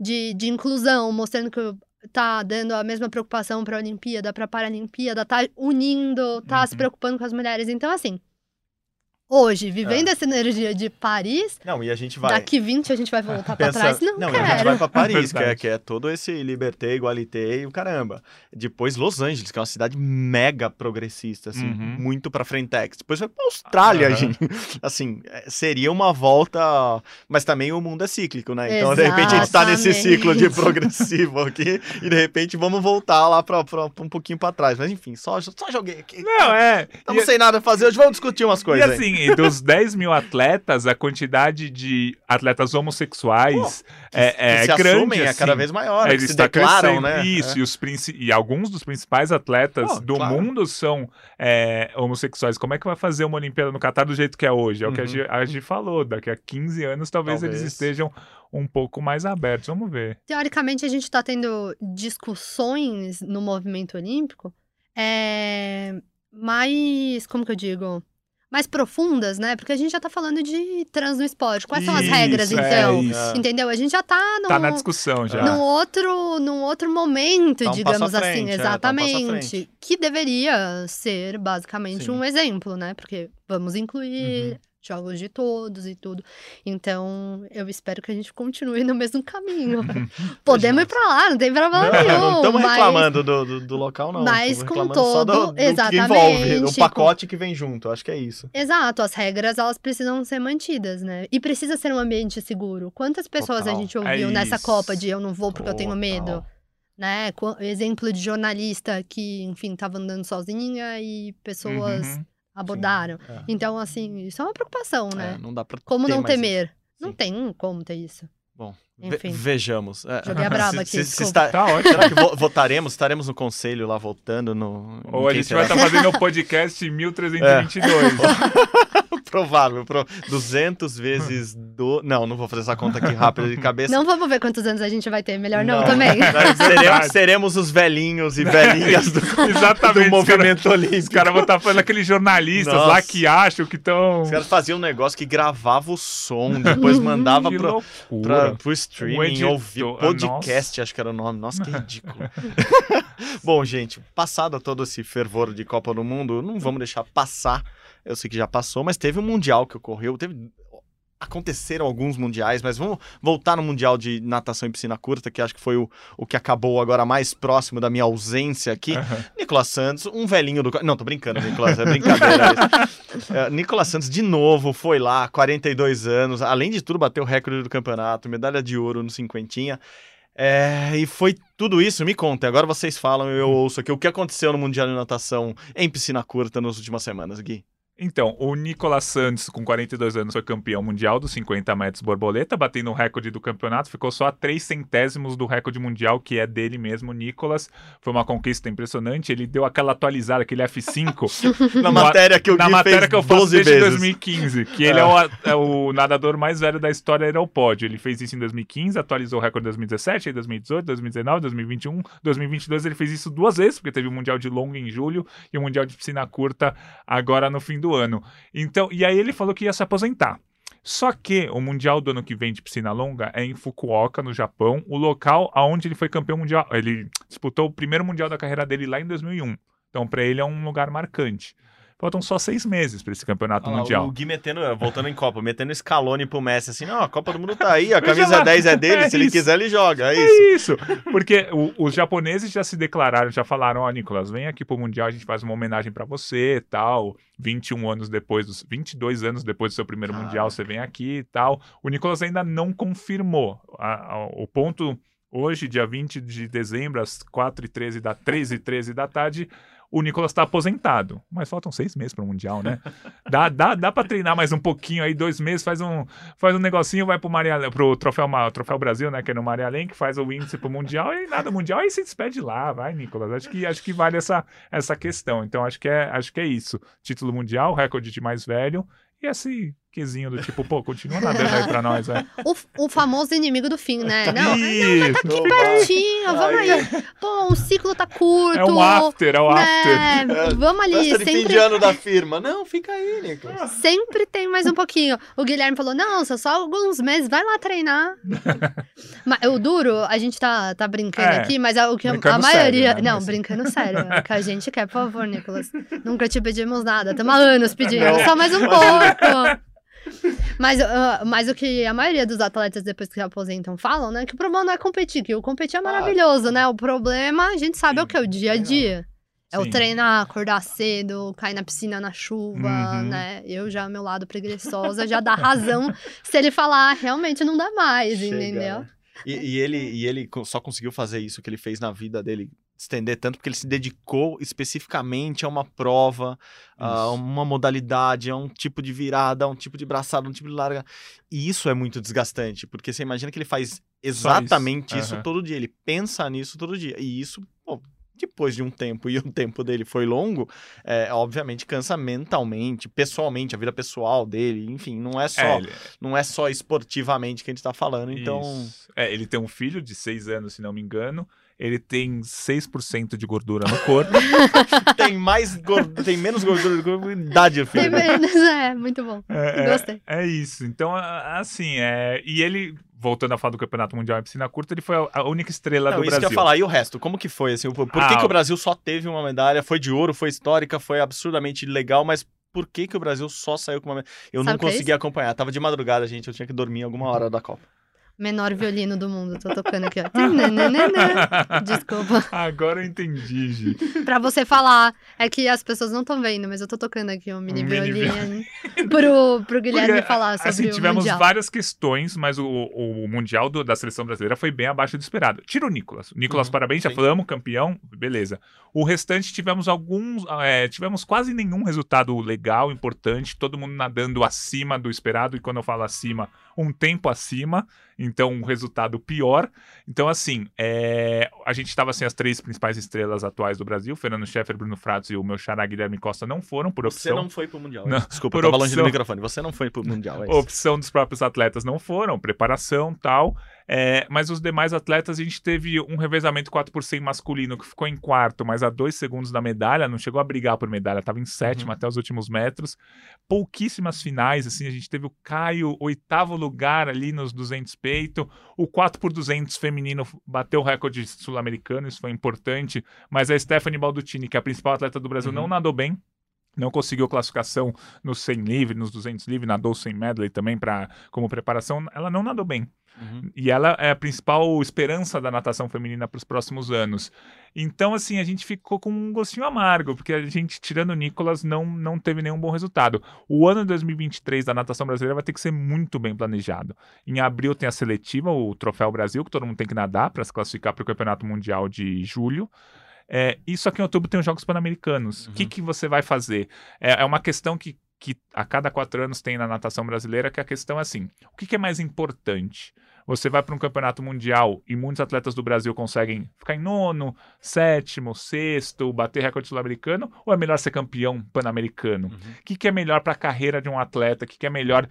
de, de inclusão, mostrando que tá dando a mesma preocupação pra Olimpíada, pra Paralimpíada, tá unindo, tá se Uhum. preocupando com as mulheres. Então, assim, hoje, vivendo É. essa energia de Paris, Não, e a gente vai. daqui 20 a gente vai voltar pra Pensa- trás. Não, não, e a gente quero. vai pra Paris, que é, que é todo esse liberté, igualité e o caramba. Depois Los Angeles, que é uma cidade mega progressista, assim, Uhum. muito pra frentex. Depois vai pra Austrália, Aham. gente. Assim, é, seria uma volta... Mas também o mundo é cíclico, né? Então, de repente, a gente tá nesse Exatamente. ciclo de progressivo aqui e, de repente, vamos voltar lá pra, pra, pra um pouquinho pra trás. Mas, enfim, só, só joguei aqui. Não, é. Estamos E- sem nada a fazer hoje, vamos discutir umas E coisas aí. assim, e dos 10 mil atletas, a quantidade de atletas homossexuais é, que é se grande. assumem é cada assim. vez maior, que Eles se está declaram, crescendo. né? Isso, É. e, os princi- e alguns dos principais atletas Pô, do claro. mundo são é, homossexuais. Como é que vai fazer uma Olimpíada no Catar do jeito que é hoje? É o que a Uhum. Gi- a Gi falou. Daqui a 15 anos, talvez, eles Talvez. estejam um pouco mais abertos. Vamos ver. Teoricamente, a gente está tendo discussões no movimento olímpico é, mais, como que eu digo? Mais profundas, né? Porque a gente já tá falando de trans no esporte. Quais são as Isso, regras, é então? isso. Entendeu? A gente já tá num, Tá na discussão já. num outro, num outro momento, Tá um digamos passo à assim, frente, é, tá um passo à exatamente. frente. que deveria ser basicamente Sim. um exemplo, né? Porque vamos incluir Uhum. Jogos de todos e tudo. Então, eu espero que a gente continue no mesmo caminho. Podemos ir pra lá, não tem problema Não, nenhum. não estamos mas- reclamando do, do, do local, não. mas com só do, todo- do que envolve, exatamente, o pacote que vem junto. Acho que é isso. Exato, as regras elas precisam ser mantidas, né? E precisa ser um ambiente seguro. Quantas pessoas Total. a gente É ouviu nessa isso. Copa de eu não vou porque eu tenho Total. medo? Né? Exemplo de jornalista que, enfim, tava andando sozinha e pessoas Uhum. Abordaram. É. Então, assim, isso é uma preocupação, É, né? não dá pra Como ter não mais temer? isso. Não Sim. tem como ter isso. Bom, ve- Enfim. vejamos. É. Joguei a braba aqui, Se- se- se está- Tá ótimo. Será que vo- votaremos? Estaremos no conselho lá votando no. em Ou a gente vai será? estar fazendo o podcast 1322. Provável. Pro... 200 vezes do. Não, não vou fazer essa conta aqui rápida de cabeça. Não vamos ver quantos anos a gente vai ter. Melhor não, também. Nós seremos, seremos os velhinhos e velhinhas do, Exatamente. do movimento Os olímpico. caras vão estar falando aqueles jornalistas Nossa. lá que acham que estão. Os caras faziam um negócio que gravava o som, depois mandava pro, pra, pro streaming, editor, ouvir ah, podcast, acho que era o nome. Nossa, que ridículo. Bom, gente, passado todo esse fervor de Copa do Mundo, não vamos deixar passar. Eu sei que já passou, mas teve um Mundial que ocorreu, teve... Aconteceram alguns mundiais, mas vamos voltar no Mundial de Natação e Piscina Curta, que acho que foi o, o que acabou agora mais próximo da minha ausência aqui. Nicolas Santos, um velhinho do. Não, tô brincando, Nicolas, é brincadeira. É, Nicolas Santos, de novo, foi lá, 42 anos. Além de tudo, bateu o recorde do campeonato, medalha de ouro no cinquentinha. É, e foi tudo isso, me contem. Agora vocês falam, eu ouço aqui o que aconteceu no Mundial de Natação em piscina curta nas últimas semanas, Gui. Então, o Nicolas Santos, com 42 anos, foi campeão mundial dos 50 metros borboleta, batendo o recorde do campeonato, ficou só a 3 centésimos do recorde mundial, que é dele mesmo, Nicolas. Foi uma conquista impressionante, ele deu aquela atualizada, aquele F5, Na matéria que o na matéria que eu faço 12 desde vezes. 2015, que ele é. o, é o nadador mais velho da história era o pódio. Ele fez isso em 2015, atualizou o recorde em 2017, aí 2018, 2019, 2021, 2022 ele fez isso duas vezes, porque teve o Mundial de Longa em julho e o Mundial de Piscina Curta agora no fim do ano. Então, e aí ele falou que ia se aposentar. Só que o Mundial do ano que vem de piscina longa é em Fukuoka, no Japão, o local aonde ele foi campeão mundial. Ele disputou o primeiro Mundial da carreira dele lá em 2001. Então, para ele é um lugar marcante. Faltam só seis meses para esse campeonato lá, mundial. O Gui metendo, voltando em Copa, metendo Scaloni pro Messi, assim, não, a Copa do Mundo tá aí, a camisa lá. 10 é dele, É se ele quiser ele joga, é isso. É isso, porque o- os japoneses já se declararam, já falaram, ó, Nicolas, vem aqui pro Mundial, a gente faz uma homenagem pra você e tal. 21 anos depois, dos 22 anos depois do seu primeiro Caraca. Mundial, você vem aqui e tal. O Nicolas ainda não confirmou. A- a- o ponto, hoje, dia 20 de dezembro, às 4h13 da 13 13 da tarde, o Nicolas tá aposentado. Mas faltam seis meses para o Mundial, né? Dá, dá, dá para treinar mais um pouquinho aí, dois meses, faz um, faz um negocinho, vai pro, Maria, pro troféu, troféu Brasil, né? Que é no Maria Lenk, faz o índice pro Mundial e nada Mundial, aí se despede lá, vai, Nicolas. Acho que, acho que vale essa, essa questão. Então, acho que, é, acho que é isso. Título mundial, recorde de mais velho. E esse quezinho do tipo, pô, continua nadando aí pra nós, né? O, o famoso inimigo do fim, né? Não, Isso! pertinho, vamos aí. Pô, o ciclo tá curto. É um after, é o after. né? Vamos ali, Festa de fim sempre de ano da firma. Não, fica aí, Nicolas. Sempre tem mais um pouquinho. O Guilherme falou: não, são só alguns meses, vai lá treinar. mas o duro, a gente tá, tá brincando É, aqui, mas a- o que a, maioria. sério, né? Não, Mas- brincando sério. É o que a gente quer, por favor, Nicolas. Nunca te pedimos nada. Estamos há anos pedindo, Não. só mais um pouco. Mas, ah, mas o que a maioria dos atletas, depois que se aposentam, falam, né? Que o problema não é competir, que o competir é maravilhoso, né? O problema, a gente sabe, é o que? O dia a dia. É o Sim. treinar, acordar cedo, cair na piscina na chuva, Uhum. né? Eu já, meu lado preguiçosa, já dá razão se ele falar, "Ah, realmente não dá mais, Chega, entendeu? né? E, e ele, e ele só conseguiu fazer isso que ele fez na vida dele, estender tanto porque ele se dedicou especificamente a uma prova, a Isso. uma modalidade, a um tipo de virada, a um tipo de braçada, um tipo de larga. E isso é muito desgastante, porque você imagina que ele faz exatamente isso, Aham. todo dia, ele pensa nisso todo dia. E isso, pô, depois de um tempo, e o tempo dele foi longo, é, obviamente cansa mentalmente, pessoalmente, a vida pessoal dele, enfim, não é só, É, ele, não é só esportivamente que a gente tá falando, então... Isso. É, ele tem um filho de 6 anos, se não me engano. Ele tem 6% de gordura no corpo. tem mais gordo, tem menos gordura do que idade, Tem filho. menos, é, muito bom. É, Gostei. É, é isso. Então, assim, é... e ele, voltando a falar do Campeonato Mundial em piscina curta, ele foi a- a única estrela Não, do isso que eu Brasil. ia falar. E o resto? Como que foi? Assim, por por que, Ah, que o Brasil só teve uma medalha? Foi de ouro, foi histórica, foi absurdamente legal, mas por que, que o Brasil só saiu com uma medalha? Eu Sabe não que é consegui acompanhar. Tava de madrugada, gente. Eu tinha que dormir alguma hora da Copa. Menor violino do mundo, tô tocando aqui, ó. Tananana. Desculpa. Agora eu entendi, Gi. Pra você falar, é que as pessoas não estão vendo, mas eu tô tocando aqui um mini Um mini violino pro, pro Guilherme Porque, falar sobre assim, o tivemos Mundial. várias questões, mas o, o Mundial do- da seleção brasileira foi bem abaixo do esperado. Tira o Nicolas. O Nicolas, Uhum, parabéns, já sim. falamos, campeão, beleza. O restante tivemos alguns, é, tivemos quase nenhum resultado legal, importante, todo mundo nadando acima do esperado, e quando eu falo acima, um tempo acima, então um resultado pior. Então, assim, é, a gente estava sem as três principais estrelas atuais do Brasil, Fernando Scheffer, Bruno Fratos e o meu xará Guilherme Costa não foram, por Você opção. não foi pro Mundial. Não, é. Desculpa, por eu tava longe do opção. microfone. Você não foi pro Mundial. É isso. opção dos próprios atletas não foram, preparação tal. É, mas os demais atletas, a gente teve um revezamento 4 por 100 masculino que ficou em quarto, mas a dois segundos da medalha, não chegou a brigar por medalha, estava em sétimo até os últimos metros. Pouquíssimas finais, assim, a gente teve o Caio, oitavo lugar ali nos 200 peito, o 4 por 200 feminino bateu o recorde sul-americano, isso foi importante, mas a Stephanie Baldutini, que é a principal atleta do Brasil, Uhum. não nadou bem. Não conseguiu classificação no 100 livre, nos 200 livre, nadou 100 medley também pra, como preparação. Ela não nadou bem. Uhum. E ela é a principal esperança da natação feminina para os próximos anos. Então, assim, a gente ficou com um gostinho amargo, porque a gente, tirando o Nicolas, não, não teve nenhum bom resultado. O ano de 2023 da natação brasileira vai ter que ser muito bem planejado. Em abril tem a seletiva, o Troféu Brasil, que todo mundo tem que nadar para se classificar para o Campeonato Mundial de julho. É, só que em outubro tem os Jogos Pan-Americanos. O que, que você vai fazer? É, é uma questão que, que a cada quatro anos tem na natação brasileira, que a questão é assim: o que, é mais importante? Você vai para um campeonato mundial e muitos atletas do Brasil conseguem ficar em nono, sétimo, sexto, bater recorde sul-americano, ou é melhor ser campeão pan-americano? O que, que é melhor para a carreira de um atleta? O que, que é melhor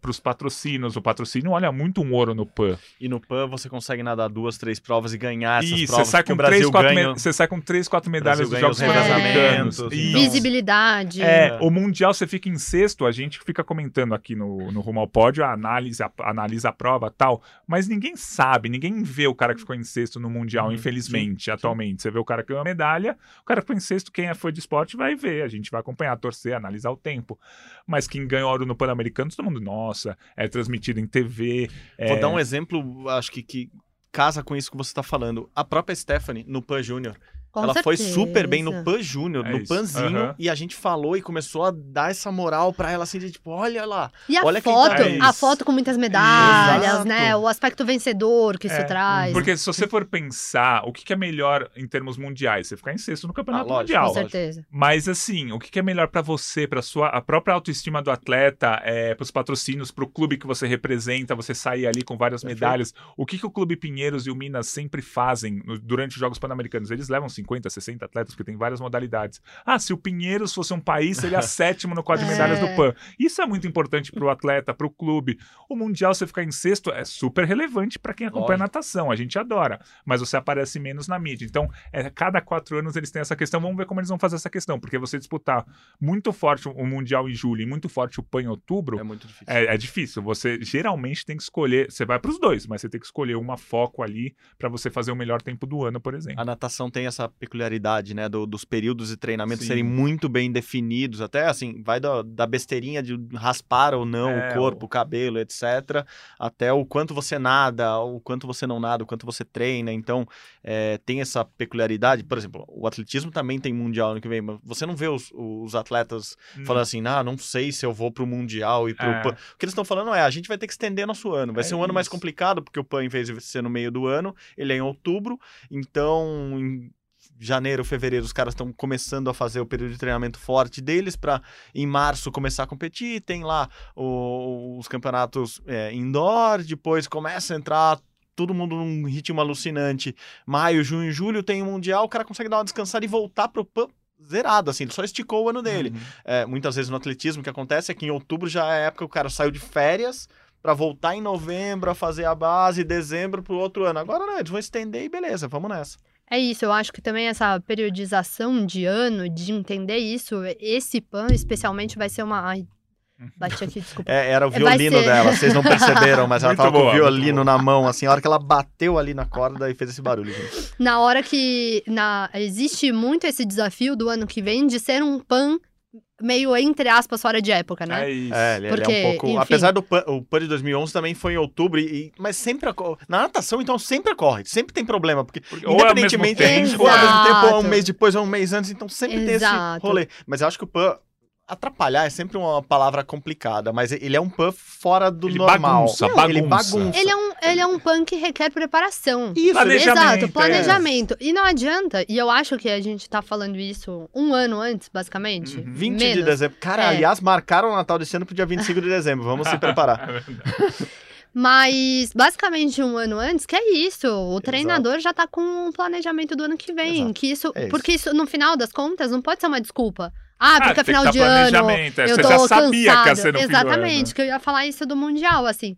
para os patrocínios? O patrocínio olha muito um ouro no PAN. E no PAN você consegue nadar duas, três provas e ganhar essas Isso, provas. você sai, com três, quatro ganha. me- você sai com três, quatro medalhas dos Jogos os Pan-Americanos. então- Visibilidade. É, o Mundial você fica em sexto, a gente fica comentando aqui no, no Rumo ao Pódio, a análise, a, analisa a prova tal, mas ninguém sabe, ninguém vê o cara que ficou em sexto no Mundial, Uhum, infelizmente, atualmente. Você vê o cara que ganhou a medalha, o cara que ficou em sexto, quem é fã de esporte vai ver, a gente vai acompanhar, torcer, analisar o tempo. Mas quem ganhou ouro no Pan-Americano, todo mundo, nossa, é transmitido em TV. Vou é, dar um exemplo, acho que, que casa com isso que você tá falando. A própria Stephanie, no PAN Júnior. Com ela foi certeza. super bem no PAN Júnior, É no isso. PANzinho, Aham. e a gente falou e começou a dar essa moral pra ela, assim, de tipo, olha lá. E a Olha quem foto, tá aí. a foto com muitas medalhas, Exato. né? O aspecto vencedor que isso É, traz. Porque se você for pensar, o que, que é melhor em termos mundiais? Você ficar em sexto no Campeonato Ah, lógico, Mundial. Com certeza. Mas assim, o que, que é melhor pra você, para sua a própria autoestima do atleta, é, para os patrocínios, para o clube que você representa, você sair ali com várias Perfeito. medalhas? O que, que o Clube Pinheiros e o Minas sempre fazem no- durante os Jogos Pan-Americanos? Eles levam 50, 60 atletas, porque tem várias modalidades. Ah, se o Pinheiros fosse um país, seria sétimo no quadro de É. medalhas do PAN. Isso é muito importante para o atleta, para o clube. O Mundial, você ficar em sexto, é super relevante para quem acompanha Lógico. natação. A gente adora. Mas você aparece menos na mídia. Então, é, cada quatro anos eles têm essa questão. Vamos ver como eles vão fazer essa questão. Porque você disputar muito forte o Mundial em julho e muito forte o PAN em outubro, É muito difícil. é, é difícil. Você geralmente tem que escolher. Você vai para os dois, mas você tem que escolher uma foco ali para você fazer o melhor tempo do ano, por exemplo. A natação tem essa peculiaridade, né, do- dos períodos de treinamento Sim. serem muito bem definidos, até assim, vai da, da besteirinha de raspar ou não É, o corpo, o cabelo, etc., até o quanto você nada, o quanto você não nada, o quanto você treina, então é, tem essa peculiaridade, por exemplo, o atletismo também tem mundial ano que vem, mas você não vê os, os atletas falando assim, ah, não sei se eu vou pro mundial e pro Hum. É. PAN. O que eles estão falando é, a gente vai ter que estender nosso ano, vai É ser um ano mais isso. complicado, porque o PAN, em vez de ser no meio do ano, ele é em outubro, então, em janeiro, fevereiro, os caras estão começando a fazer o período de treinamento forte deles para em março começar a competir. Tem lá o- os campeonatos é, indoor, depois começa a entrar todo mundo num ritmo alucinante. Maio, junho, julho tem o Mundial, o cara consegue dar uma descansada e voltar pro PAN zerado, assim, ele só esticou o ano dele. Uhum. É, muitas vezes no atletismo o que acontece é que em outubro já é a época que o cara saiu de férias pra voltar em novembro a fazer a base, dezembro pro outro ano. Agora não, eles vão estender e beleza, vamos nessa. É isso, eu acho que também essa periodização de ano, de entender isso, esse PAN especialmente vai ser uma. Ai, bati aqui, desculpa. É, era o violino ser- dela, vocês não perceberam, mas ela Muito tava com boa, o muito violino na mão, assim, a hora que ela bateu ali na corda e fez esse barulho, gente. Na hora que. Na, existe muito esse desafio do ano que vem de ser um PAN meio, entre aspas, fora de época, né? É isso. É, ele, ele Porque, é um pouco. enfim. Apesar do PAN, o PAN de 2011 também foi em outubro, e, mas sempre. Na natação, então, sempre ocorre, sempre tem problema, porque Ou é ao mesmo independentemente tempo, ou ao mesmo tempo, ou é um Exato. mês depois, ou um mês antes, então sempre tem esse Exato. rolê. Mas eu acho que o PAN. Atrapalhar é sempre uma palavra complicada, mas ele é um PAN fora do Ele normal. bagunça, Não, Ele bagunça. bagunça. Ele é um, ele é um PAN que requer preparação. Isso, Planejamento, Exato, é. planejamento. E não adianta, e eu acho que a gente tá falando isso um ano antes, basicamente. Uhum. 20 de menos. dezembro. Cara, É. aliás, marcaram o Natal desse ano pro dia 25 de dezembro. Vamos se preparar. É verdade. Mas, basicamente, um ano antes, que é isso. O treinador já tá com o planejamento do ano que vem. Exato. Que isso, É isso. Porque isso, no final das contas, não pode ser uma desculpa. Ah, Ah, porque é final de ano. é, Eu você tô já sabia que ia ser no Exatamente, ano. que eu ia falar isso do Mundial, assim.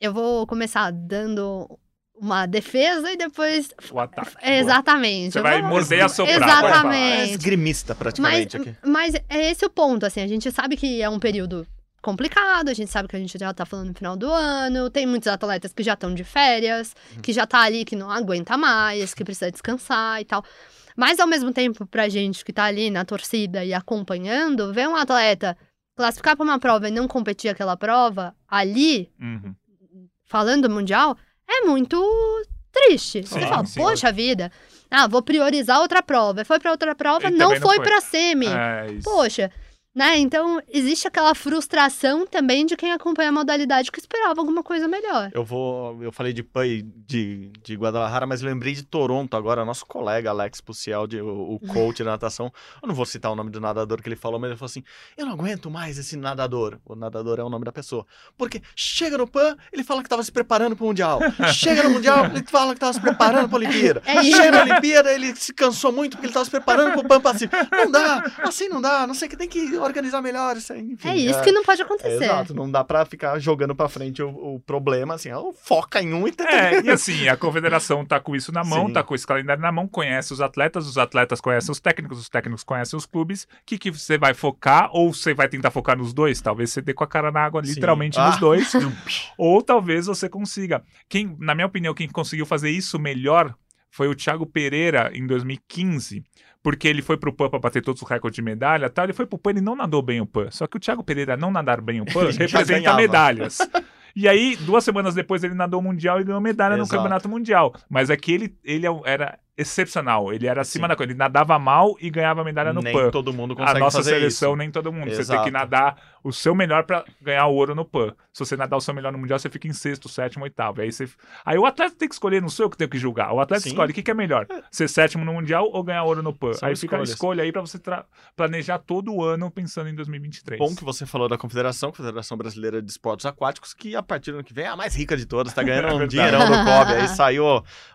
Eu vou começar dando uma defesa e depois. O ataque. Exatamente. Você vai vou- morder e assoprar. pode falar. É Exatamente. esgrimista, Mas, praticamente. aqui. mas é esse o ponto, assim, a gente sabe que é um período complicado, a gente sabe que a gente já tá falando no final do ano, tem muitos atletas que já estão de férias, Uhum. que já tá ali, que não aguenta mais, que precisa descansar e tal. Mas ao mesmo tempo, pra gente que tá ali na torcida e acompanhando, ver um atleta classificar pra uma prova e não competir aquela prova ali, Uhum. falando do Mundial, é muito triste. Você Sim, fala, sim. poxa vida, ah, vou priorizar outra prova. Foi pra outra prova, não não foi foi. pra semi. É. Poxa, né? Então, existe aquela frustração também de quem acompanha a modalidade que esperava alguma coisa melhor. Eu vou. Eu falei de PAN e de, de Guadalajara, mas lembrei de Toronto agora. Nosso colega Alex Pucial, de, o, o coach da natação. Eu não vou citar o nome do nadador que ele falou, mas ele falou assim: Eu não aguento mais esse nadador. O nadador é o nome da pessoa. Porque chega no PAN, ele fala que tava se preparando pro Mundial. Chega no Mundial, ele fala que tava se preparando pra Olimpíada. É. Chega na Olimpíada, ele se cansou muito porque ele tava se preparando pro PAN Pacífico. Não dá, assim não dá, não sei o que tem que organizar melhor. Isso aí, enfim, é isso que não pode acontecer. Exato, não dá pra ficar jogando pra frente o, o problema, assim, ó, foca em um e. É, e assim, a confederação tá com isso na mão, Sim. tá com esse calendário na mão, conhece os atletas, os atletas conhecem os técnicos, os técnicos conhecem os clubes. O que, que você vai focar? Ou você vai tentar focar nos dois? Talvez você dê com a cara na água, Sim. literalmente, Ah. nos dois. ou talvez você consiga. Quem, na minha opinião, quem conseguiu fazer isso melhor foi o Thiago Pereira em 2015. Porque ele foi pro PAN pra bater todos os recordes de medalha e tal. Ele foi pro PAN e não nadou bem o PAN. Só que o Thiago Pereira não nadar bem o PAN representa medalhas. E aí, duas semanas depois, ele nadou o Mundial e ganhou medalha no Exato. Campeonato Mundial. Mas é que ele, ele é era excepcional. Ele era acima Sim. da coisa. Ele nadava mal e ganhava medalha no Nem PAN. todo mundo A consegue nossa fazer seleção, isso. nem todo mundo. Você tem Exato. que nadar o seu melhor pra ganhar o ouro no PAN. Se você nadar o seu melhor no Mundial, você fica em sexto, sétimo, oitavo. Aí, você... aí o atleta tem que escolher, não sou eu que tenho que julgar. O atleta Sim. escolhe o que, que é melhor: ser sétimo no Mundial ou ganhar ouro no PAN. São aí fica a escolhas. escolha aí pra você tra- planejar todo o ano pensando em 2023. Bom que você falou da Confederação, Confederação Brasileira de Esportes Aquáticos, que a partir do ano que vem é a mais rica de todas, tá ganhando É um dinheirão do COB. Aí saiu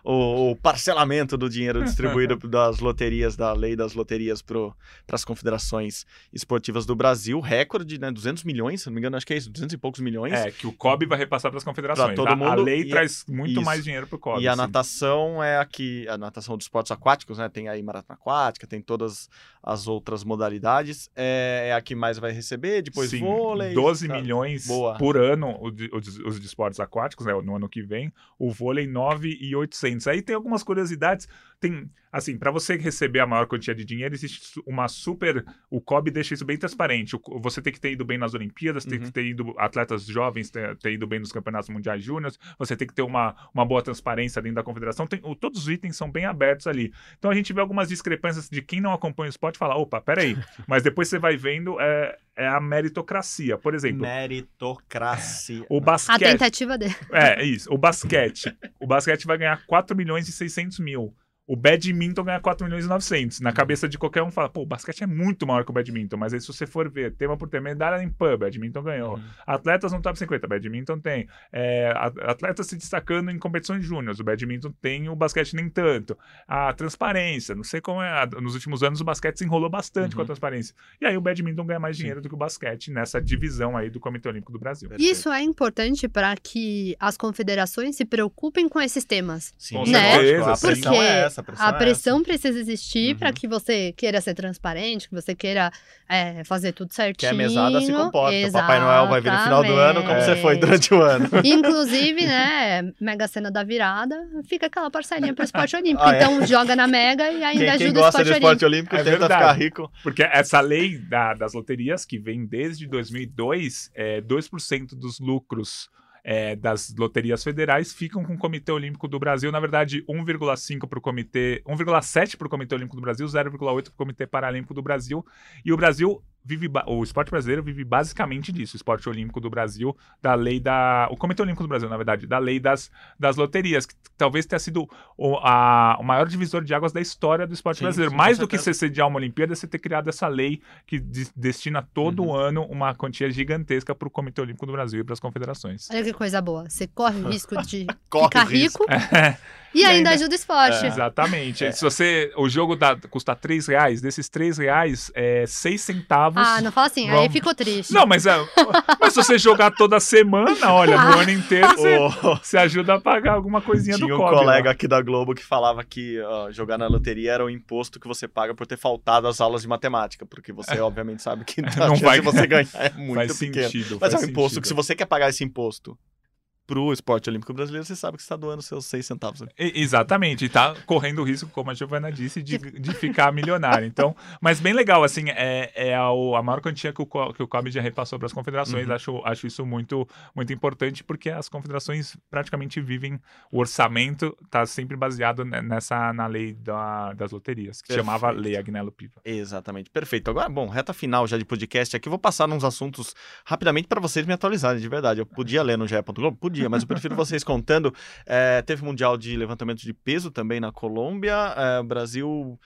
o, o parcelamento do dinheiro distribuído das loterias, da lei das loterias para as confederações esportivas do Brasil. Recorde, né? 200 milhões, se não me engano, acho que é isso, 200 e poucos milhões. É, que o COB vai repassar para as confederações. Pra todo A- a, mundo lei e- traz muito isso. mais dinheiro pro COB. E a natação é aqui, a natação dos esportes aquáticos, né? Tem aí maratona aquática, tem todas as outras modalidades. É, é a que mais vai receber, depois Sim, vôlei. 12 tá. milhões Boa. por ano o de- os, de esportes aquáticos, né, no ano que vem. O vôlei 9,800. Aí tem algumas curiosidades. Tem, assim, para você receber a maior quantia de dinheiro, existe uma super. O COB deixa isso bem transparente. O- você tem que ter ido bem nas Olimpíadas, tem Uhum. que ter ido. Atletas jovens ter, ter ido bem nos campeonatos mundiais júniores, você tem que ter uma, uma boa transparência dentro da confederação. Tem, o- todos os itens são bem abertos ali. Então a gente vê algumas discrepâncias de quem não acompanha o esporte fala: opa, peraí. Mas depois você vai vendo, é, é a meritocracia. Por exemplo, Meritocracia. o A basquete. tentativa dele. É, isso. O basquete. O basquete vai ganhar 4 milhões e 600 mil. O badminton ganha 4 milhões e 900. Na cabeça de qualquer um fala, pô, o basquete é muito maior que o badminton. Mas aí se você for ver, tema por tema, medalha em pub, badminton ganhou. Uhum. Atletas no top 50, badminton tem. É, atletas se destacando em competições júniores, o badminton tem, o basquete nem tanto. A transparência, não sei como é. Nos últimos anos o basquete se enrolou bastante com a Uhum. transparência. E aí o badminton ganha mais dinheiro do que o basquete nessa divisão aí do Comitê Olímpico do Brasil. Isso é importante para que as confederações se preocupem com esses temas. Sim, Com Né? certeza, A sim. pressão Porque é essa, a pressão a é essa. pressão precisa existir Uhum. para que você queira ser transparente, que você queira é, fazer tudo certinho. Que a mesada se comporta. O Papai Noel vai vir no final do ano, como você foi durante o ano. Inclusive, né, Mega Sena da virada, fica aquela parcelinha pro esporte olímpico. Ah, é? então joga na Mega e ainda Quem, ajuda quem o gosta esporte de esporte olímpico. olímpico É tenta verdade. ficar rico. Porque essa lei da- das loterias, que vem desde 2002, é, 2% dos lucros é, das loterias federais ficam com o Comitê Olímpico do Brasil. Na verdade, 1,5 para o Comitê, 1,7 para o Comitê Olímpico do Brasil, 0,8 para o Comitê Paralímpico do Brasil. E o Brasil vive, o esporte brasileiro vive basicamente disso, o esporte olímpico do Brasil, da lei da, o Comitê Olímpico do Brasil, na verdade, da lei das, das loterias, que talvez tenha sido o, a- o maior divisor de águas da história do esporte Sim, brasileiro. sim, Mais do que você sediar uma Olimpíada, é você ter criado essa lei que de- destina todo Uhum. ano uma quantia gigantesca para o Comitê Olímpico do Brasil e para as confederações. Olha que coisa boa. Você corre o risco de Corre ficar o risco. rico e ainda ajuda o esporte. Exatamente. Se você. O jogo dá, custa 3 reais, desses 3 reais, é 6 centavos. Ah, não fala assim, aí Vamos. ficou triste. Não, mas, é, mas se você jogar toda semana, olha, no ano inteiro, você, O- você ajuda a pagar alguma coisinha Tinha do um COB. colega lá. aqui da Globo que falava que ó, jogar na loteria era o imposto que você paga por ter faltado às aulas de matemática, porque você obviamente sabe que Não vai- você ganhar é muito Faz pequena. sentido. Mas é um imposto que se você quer pagar esse imposto pro esporte olímpico brasileiro, você sabe que você está doando seus seis centavos. E- Exatamente, e tá correndo o risco, como a Giovana disse, de, de ficar milionário. Então, mas bem legal, assim, é, é a, a maior quantia que o, que o COB já repassou para as confederações. Uhum. Acho, acho isso muito, muito importante, porque as confederações praticamente vivem, o orçamento está sempre baseado ne- nessa, na lei da- das loterias, que Perfeito. chamava Lei Agnello Piva. Exatamente, perfeito. Agora, bom, reta final já de podcast aqui, vou passar uns assuntos rapidamente para vocês me atualizarem, de verdade. Eu podia ler no GE.globo? Podia, mas eu prefiro vocês contando. É, teve Mundial de Levantamento de Peso também na Colômbia. É, o Brasil.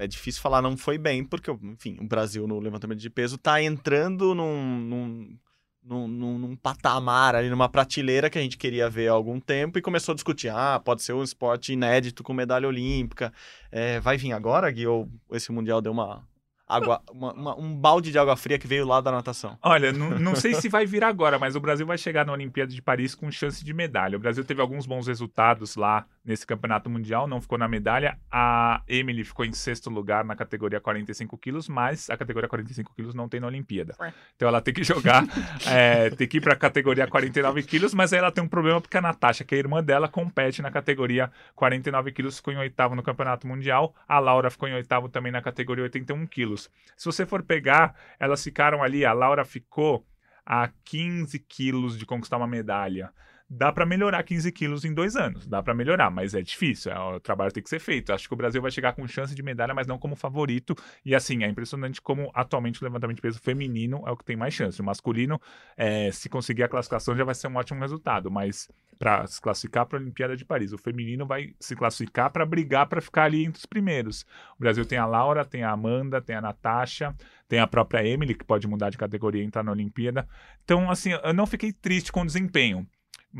É difícil falar não foi bem, porque, enfim, o Brasil no levantamento de peso tá entrando num, num, num, num- num patamar ali, numa prateleira que a gente queria ver há algum tempo e começou a discutir, ah, pode ser um esporte inédito com medalha olímpica, é, vai vir agora, Gui, ou esse Mundial deu uma água, uma- uma- um balde de água fria que veio lá da natação? Olha, não, não sei se vai vir agora, mas o Brasil vai chegar na Olimpíada de Paris com chance de medalha. O Brasil teve alguns bons resultados lá nesse campeonato mundial, não ficou na medalha. A Emily ficou em sexto lugar na categoria 45 quilos, mas a categoria 45 quilos não tem na Olimpíada. Ué. Então ela tem que jogar, é, tem que ir para a categoria 49 quilos, mas aí ela tem um problema porque a Natasha, que é a irmã dela, compete na categoria 49 quilos, ficou em oitavo no campeonato mundial. A Laura ficou em oitavo também na categoria 81 quilos. Se você for pegar, elas ficaram ali, a Laura ficou a 15 quilos de conquistar uma medalha. Dá para melhorar 15 quilos em dois anos, dá para melhorar, mas é difícil, é, o trabalho tem que ser feito. Acho que o Brasil vai chegar com chance de medalha, mas não como favorito. E assim, é impressionante como atualmente o levantamento de peso feminino é o que tem mais chance. O masculino, é, se conseguir a classificação, já vai ser um ótimo resultado, mas para se classificar para a Olimpíada de Paris, o feminino vai se classificar para brigar para ficar ali entre os primeiros. O Brasil tem a Laura, tem a Amanda, tem a Natasha, tem a própria Emily, que pode mudar de categoria e entrar na Olimpíada. Então, assim, eu não fiquei triste com o desempenho.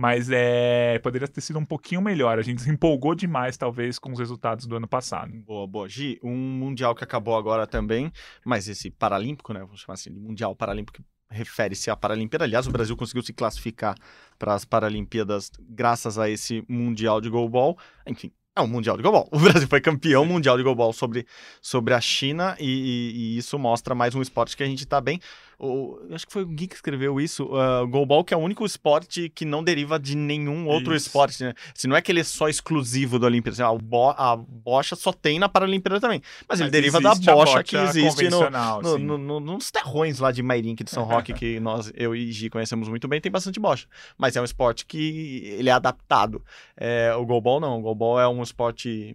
Mas é, poderia ter sido um pouquinho melhor. A gente se empolgou demais, talvez, com os resultados do ano passado. Boa, boa. Gi, um mundial que acabou agora também, mas esse paralímpico, né? Vamos chamar assim de mundial paralímpico, refere-se à Paralimpíada. Aliás, o Brasil conseguiu se classificar para as Paralimpíadas graças a esse mundial de goalball. Enfim, é um mundial de goalball. O Brasil foi campeão mundial de goalball sobre, sobre a China e, e- e isso mostra mais um esporte que a gente está bem. O, acho que foi o Gui que escreveu isso. Uh, o goalball que é o único esporte que não deriva de nenhum outro Isso. esporte. Né? Se não é que ele é só exclusivo da Olimpíada. assim, ah, o bo- a bocha só tem na Paralimpíada também. Mas, ele Mas deriva da existe a bocha que existe no, no- no- no- nos terrões lá de Mairink de São Roque, que nós, eu e Gi conhecemos muito bem, tem bastante bocha. Mas é um esporte que ele é adaptado. É, o goalball não, o goalball é um esporte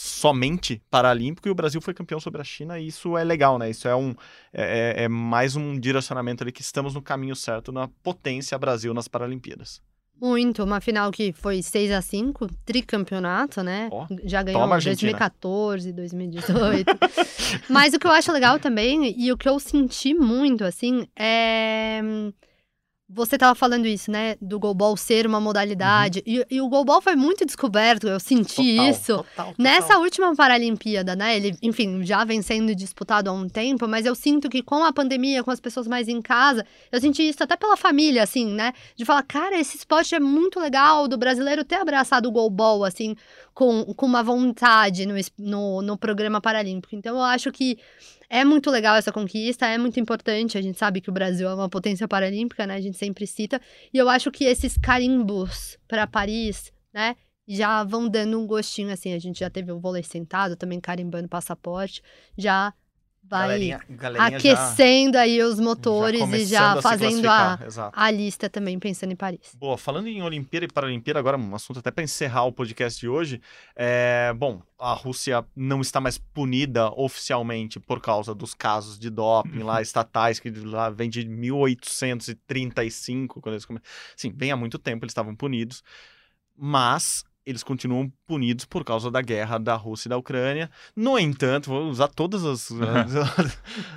somente paralímpico e o Brasil foi campeão sobre a China e isso é legal, né? Isso é um é, é- é mais um direcionamento ali que estamos no caminho certo na potência Brasil nas Paralimpíadas. Muito, uma final que foi 6 a 5 tricampeonato, né? Ó, Já ganhou em Argentina. 2014, 2018. Mas o que eu acho legal também, e o que eu senti muito, assim, é. Você tava falando isso, né? Do goalball ser uma modalidade. E, e o goalball foi muito descoberto, eu senti Uhum. Total, isso. total, total. Nessa última Paralimpíada, né? Ele, enfim, já vem sendo disputado há um tempo, mas eu sinto que com a pandemia, com as pessoas mais em casa, eu senti isso até pela família, assim, né? De falar, cara, esse esporte é muito legal, do brasileiro ter abraçado o goalball, assim, com, com uma vontade no, no, no programa paralímpico. Então eu acho que é muito legal essa conquista, é muito importante. A gente sabe que o Brasil é uma potência paralímpica, né? A gente sempre cita. E eu acho que esses carimbos para Paris, né? Já vão dando um gostinho, assim. A gente já teve o vôlei sentado, também carimbando passaporte. Já vai Galerinha, galerinha já- aquecendo aí os motores e começando já a fazendo a, a lista também, pensando em Paris. Boa, falando em Olimpíada e Paralimpíada, agora um assunto até para encerrar o podcast de hoje. É, bom, a Rússia não está mais punida oficialmente por causa dos casos de doping lá estatais, que lá vem de 1835, quando eles come... Sim, vem há muito tempo, eles estavam punidos, mas eles continuam punidos por causa da guerra da Rússia e da Ucrânia. No entanto, vou usar todas as.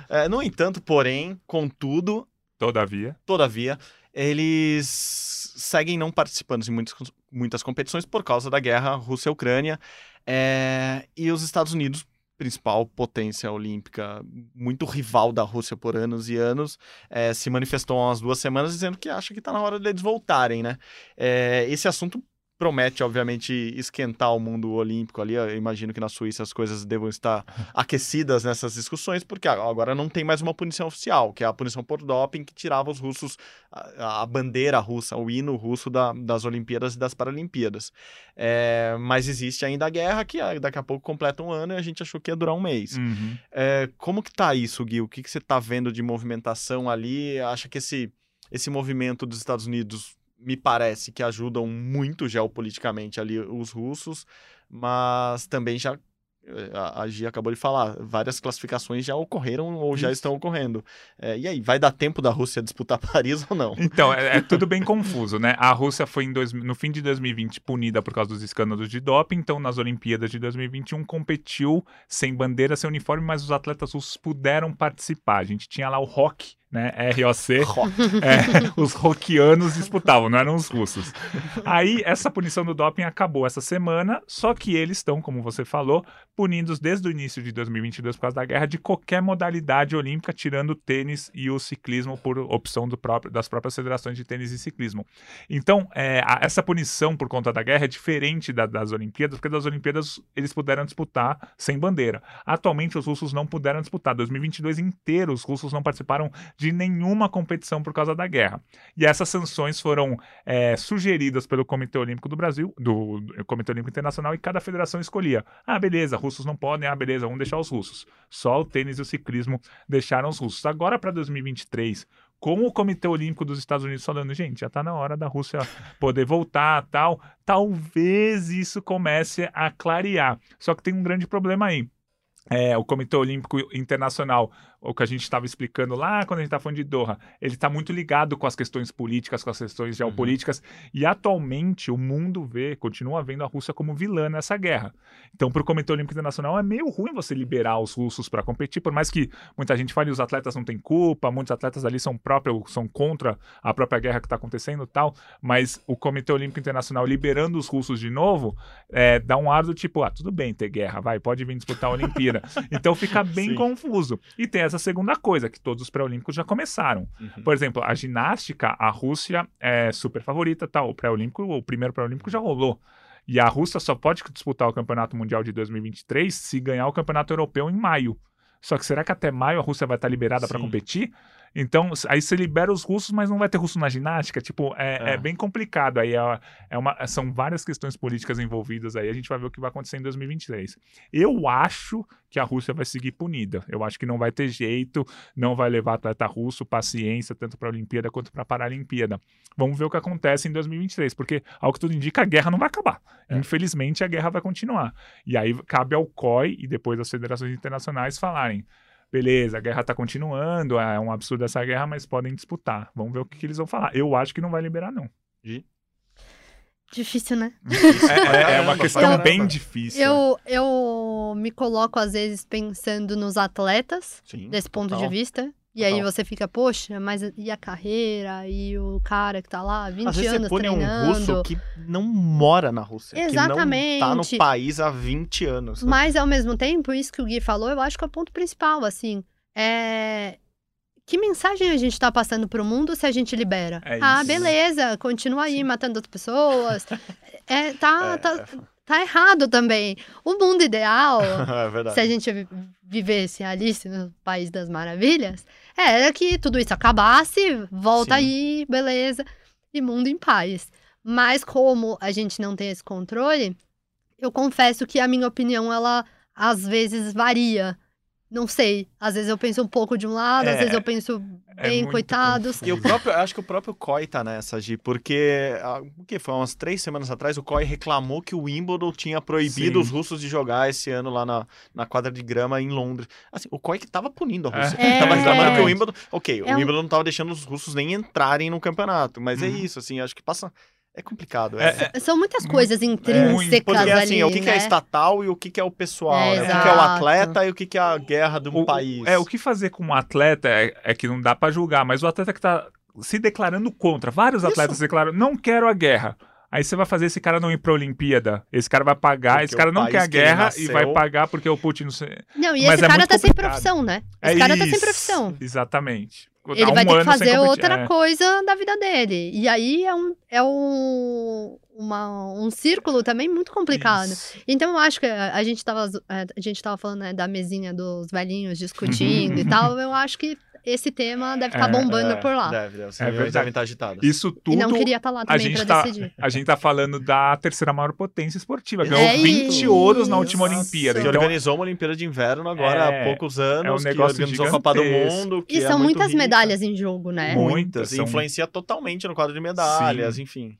É, no entanto, porém, contudo, Todavia. Todavia, eles seguem não participando de muitas, muitas competições por causa da guerra Rússia-Ucrânia. É, e os Estados Unidos, principal potência olímpica, muito rival da Rússia por anos e anos, é, se manifestou há umas duas semanas dizendo que acha que está na hora deles voltarem, né? É, esse assunto promete, obviamente, esquentar o mundo olímpico ali. Eu imagino que na Suíça as coisas devam estar aquecidas nessas discussões, porque agora não tem mais uma punição oficial, que é a punição por doping que tirava os russos, a, a bandeira russa, o hino russo da- das Olimpíadas e das Paralimpíadas. É, mas existe ainda a guerra, que ah, daqui a pouco completa um ano e a gente achou que ia durar um mês. Uhum. É, como que tá isso, Gui? O que, que você tá vendo de movimentação ali? Acha que esse, esse movimento dos Estados Unidos me parece que ajudam muito geopoliticamente ali os russos, mas também já eh, a a Gia acabou de falar, várias classificações já ocorreram ou já estão ocorrendo. É, e aí, vai dar tempo da Rússia disputar Paris ou não? Então, é, é tudo bem confuso, né? A Rússia foi dois- no fim de 2020 punida por causa dos escândalos de doping, então nas Olimpíadas de 2021 competiu sem bandeira, sem uniforme, mas os atletas russos puderam participar. A gente tinha lá o rock, né? ROC, é, os rockianos disputavam, não eram os russos. Aí essa punição do doping acabou essa semana, só que eles estão, como você falou, punidos desde o início de 2022 por causa da guerra de qualquer modalidade olímpica, tirando o tênis e o ciclismo por opção do próprio, das próprias federações de tênis e ciclismo. Então, é, a- essa punição por conta da guerra é diferente da- das Olimpíadas, porque das Olimpíadas eles puderam disputar sem bandeira. Atualmente, os russos não puderam disputar. 2022 inteiro, os russos não participaram de nenhuma competição por causa da guerra. E essas sanções foram é, sugeridas pelo Comitê Olímpico do Brasil, do, do Comitê Olímpico Internacional, e cada federação escolhia. Ah, beleza, russos não podem, ah, beleza, vamos deixar os russos. Só o tênis e o ciclismo deixaram os russos. Agora, para 2023, com o Comitê Olímpico dos Estados Unidos falando, gente, já tá na hora da Rússia poder voltar, tal, talvez isso comece a clarear. Só que tem um grande problema aí. É, o Comitê Olímpico Internacional, o que a gente estava explicando lá quando a gente estava falando de Doha, ele está muito ligado com as questões políticas, com as questões geopolíticas, e atualmente o mundo vê, continua vendo a Rússia como vilã nessa guerra. Então, para o Comitê Olímpico Internacional é meio ruim você liberar os russos para competir, por mais que muita gente fale os atletas não têm culpa, muitos atletas ali são próprios, são contra a própria guerra que está acontecendo e tal, mas o Comitê Olímpico Internacional liberando os russos de novo, é, dá um ar do tipo, ah, tudo bem ter guerra, vai, pode vir disputar a Olimpíada. Então fica bem Sim. confuso. E tem essa segunda coisa, que todos os pré-olímpicos já começaram. Uhum. Por exemplo, a ginástica, a Rússia é super favorita, tal. O pré-olímpico, o primeiro pré-olímpico já rolou. E a Rússia só pode disputar o Campeonato Mundial de 2023 se ganhar o Campeonato Europeu em maio. Só que será que até maio a Rússia vai estar liberada para competir? Então, aí você libera os russos, mas não vai ter russo na ginástica. Tipo, é, É. é bem complicado. Aí é, é uma, são várias questões políticas envolvidas aí. A gente vai ver o que vai acontecer em 2023. Eu acho que a Rússia vai seguir punida. Eu acho que não vai ter jeito, não vai levar atleta russo, paciência, tanto para a Olimpíada quanto para a Paralimpíada. Vamos ver o que acontece em 2023, porque, ao que tudo indica, a guerra não vai acabar. É. Infelizmente, a guerra vai continuar. E aí cabe ao COI e depois às federações internacionais falarem. Beleza, a guerra tá continuando, é um absurdo essa guerra, mas podem disputar. Vamos ver o que, que eles vão falar. Eu acho que não vai liberar, não. Difícil, né? É, é uma Caramba, questão caramba. bem difícil. Eu, eu me coloco, às vezes, pensando nos atletas, Sim, desse ponto total. de vista. E aí Total. você fica, poxa, mas e a carreira? E o cara que tá lá há 20 Às vezes anos você põe um treinando. russo que não mora na Rússia. Que não tá Exatamente. no país há 20 anos. Mas, ao mesmo tempo, isso que o Gui falou, eu acho que é o ponto principal, assim. É... Que mensagem a gente tá passando pro mundo se a gente libera? É ah, isso. beleza, continua aí matando outras pessoas. É, tá, É, tá, tá errado também. O mundo ideal, é se a gente vi- vivesse Alice no País das Maravilhas, era que tudo isso acabasse, volta Sim. aí, beleza, e mundo em paz. Mas como a gente não tem esse controle, eu confesso que a minha opinião, ela às vezes varia. Não sei, às vezes eu penso um pouco de um lado, às É, vezes eu penso é bem, muito coitados. confuso. E o próprio, eu acho que o próprio COI tá nessa, Gi, porque ah, o que foi umas três semanas atrás o COI reclamou que o Wimbledon tinha proibido Sim. os russos de jogar esse ano lá na, na quadra de grama em Londres. Assim, o COI que tava punindo a Rússia. É. Tava reclamando que o Exatamente. Wimbledon, ok, É o um- Wimbledon não tava deixando os russos nem entrarem no campeonato, mas é Uhum. isso, assim, acho que passa é complicado. É, É, São muitas coisas muito, intrínsecas porque assim, ali, o que, que é né? estatal e o que, que é o pessoal, É, né? o que, que é o atleta e o que, que é a guerra de um O- país. É, o que fazer com um atleta é, é que não dá pra julgar, mas o atleta que tá se declarando contra, vários Isso. atletas declaram, não quero a guerra. Aí você vai fazer esse cara não ir pra Olimpíada. Esse cara vai pagar, Porque esse cara não quer a guerra e vai pagar porque o Putin não sei. Não, e Mas esse é cara tá sem complicado. profissão, né? É Esse cara tá sem profissão. Exatamente. Ele um vai ter que fazer outra É. coisa da vida dele. E aí é um, é um, uma- um círculo também muito complicado. Isso. Então eu acho que a, a gente tava, zo- é, a gente tava falando né, da mesinha dos velhinhos discutindo e tal. Eu acho que esse tema deve estar É, bombando É, por lá. Deve, deve. Os É verdade. devem estar agitadas. Isso tudo. E não queria estar lá a também gente, pra tá, decidir. a gente tá falando da terceira maior potência esportiva. Ganhou É 20 isso. ouros na última Olimpíada. Que Então, organizou uma Olimpíada de Inverno agora É, há poucos anos, é um negócio que organizou a Copa do. Mundo. Que E é são muito muitas rica. medalhas em jogo, né? Muitas. São- influencia totalmente no quadro de medalhas, enfim.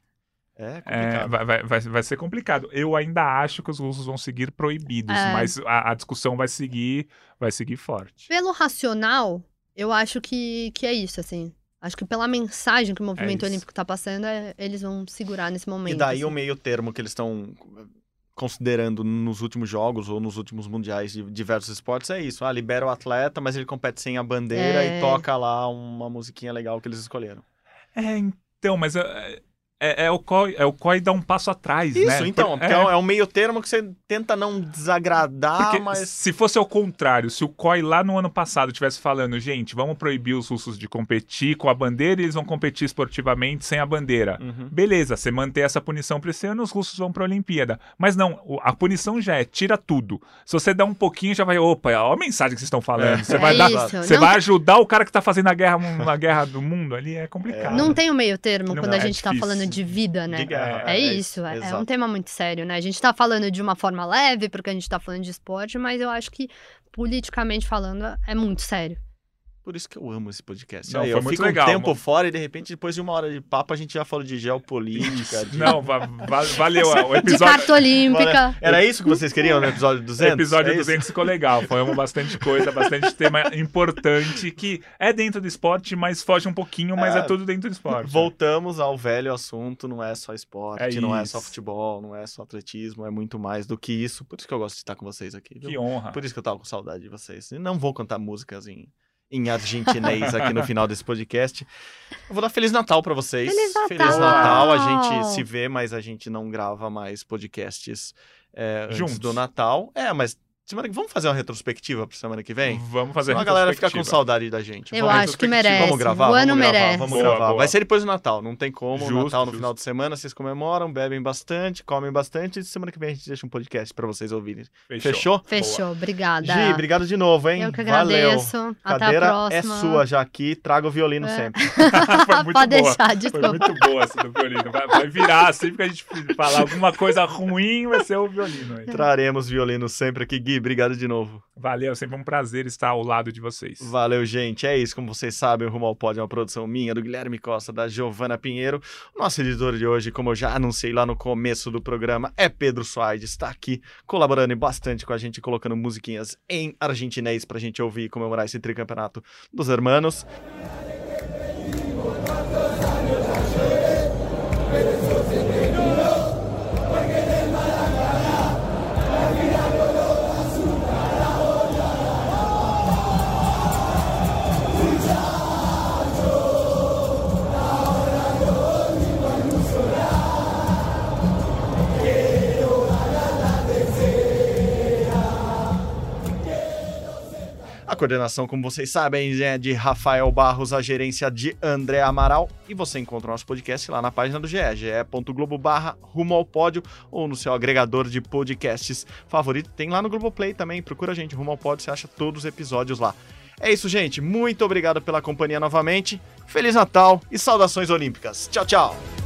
É É, complicado. vai, vai, vai, vai ser complicado. Eu ainda acho que os russos vão seguir proibidos, É. mas a, a discussão vai seguir, vai seguir forte. Pelo racional, eu acho que, que é isso, assim. Acho que pela mensagem que o movimento isso. olímpico tá passando, é- eles vão segurar nesse momento. E daí assim. o meio termo que eles estão considerando nos últimos jogos ou nos últimos mundiais de diversos esportes é isso. Ah, libera o atleta, mas ele compete sem a bandeira É. e toca lá uma musiquinha legal que eles escolheram. É, então, mas é, é, é o COI, é o COI dar um passo atrás, né? Isso, então, Por- porque é, é um meio termo que você tenta não desagradar, Porque mas... se fosse ao contrário, se o COI lá no ano passado tivesse falando, gente, vamos proibir os russos de competir com a bandeira e eles vão competir esportivamente sem a bandeira. Uhum. Beleza, você manter essa punição para esse ano, os russos vão para a Olimpíada. Mas não, a punição já é tira tudo. Se você der um pouquinho, já vai, opa, olha a mensagem que vocês estão falando. É. Você vai É dar, isso, você não- vai ajudar o cara que tá fazendo a guerra, a guerra do mundo ali, é complicado. Não tem o meio termo Não, quando a é gente tá difícil. falando de vida, né? De guerra, É, é isso, isso, é, é um tema muito sério, né? A gente tá falando de uma forma leve, porque a gente tá falando de esporte, mas eu acho que, politicamente falando, é muito sério. Por isso que eu amo esse podcast. Não, Aí, foi eu muito fico legal, um tempo mano. fora e de repente, depois de uma hora de papo, a gente já falou de geopolítica. de- Não, va- va- valeu. O De episódio, carta olímpica. Era isso que vocês queriam no episódio 200? O episódio É isso? 200 ficou legal. Foi uma bastante coisa, bastante tema importante que é dentro do esporte, mas foge um pouquinho, mas É, é, tudo dentro do esporte. Voltamos ao velho assunto, não é só esporte, É não é só futebol, não é só atletismo, é muito mais do que isso. Por isso que eu gosto de estar com vocês aqui. viu? Que honra. Por isso que eu tava com saudade de vocês. E não vou cantar músicas em, em argentinês aqui no final desse podcast. Eu vou dar Feliz Natal pra vocês. Feliz Natal! Feliz Natal. A gente se vê, mas a gente não grava mais podcasts é, antes Juntos. do Natal. É, mas semana que vamos fazer uma retrospectiva pra semana que vem? Vamos fazer Senão a galera fica com retrospectiva. saudade da gente. Eu Vamos- acho que merece. Vamos gravar? O ano vamos gravar, merece. vamos Boa, gravar. boa. Vai ser depois do Natal, não tem como. Justo, Natal no justo. final de semana, vocês comemoram, bebem bastante, comem bastante. E semana que vem a gente deixa um podcast pra vocês ouvirem. Fechou. Fechou? Fechou, obrigada. Gi, obrigado de novo, hein? Eu que Valeu. agradeço. Até Cadeira a próxima. é sua já aqui, traga o violino É. sempre. Foi muito Pode boa. deixar, Foi desculpa. muito boa essa do violino. Vai, vai virar, sempre que a gente falar alguma coisa ruim, vai ser o violino. aí. Traremos violino sempre aqui. Gui, obrigado de novo. Valeu, sempre um prazer estar ao lado de vocês. Valeu, gente. É isso. Como vocês sabem, o Rumo ao Pódio é uma produção minha, do Guilherme Costa, da Giovana Pinheiro. Nosso editor de hoje, como eu já anunciei lá no começo do programa, é Pedro Soares. Está aqui colaborando bastante com a gente, colocando musiquinhas em argentinês pra gente ouvir e comemorar esse tricampeonato dos hermanos. Coordenação, como vocês sabem, é de Rafael Barros, a gerência de André Amaral. E você encontra o nosso podcast lá na página do GE, ge.globo barra rumo ao pódio, ou no seu agregador de podcasts favorito. Tem lá no Globoplay também, procura a gente, rumo ao pódio, você acha todos os episódios lá. É isso, gente. Muito obrigado pela companhia novamente. Feliz Natal e saudações olímpicas. Tchau, tchau.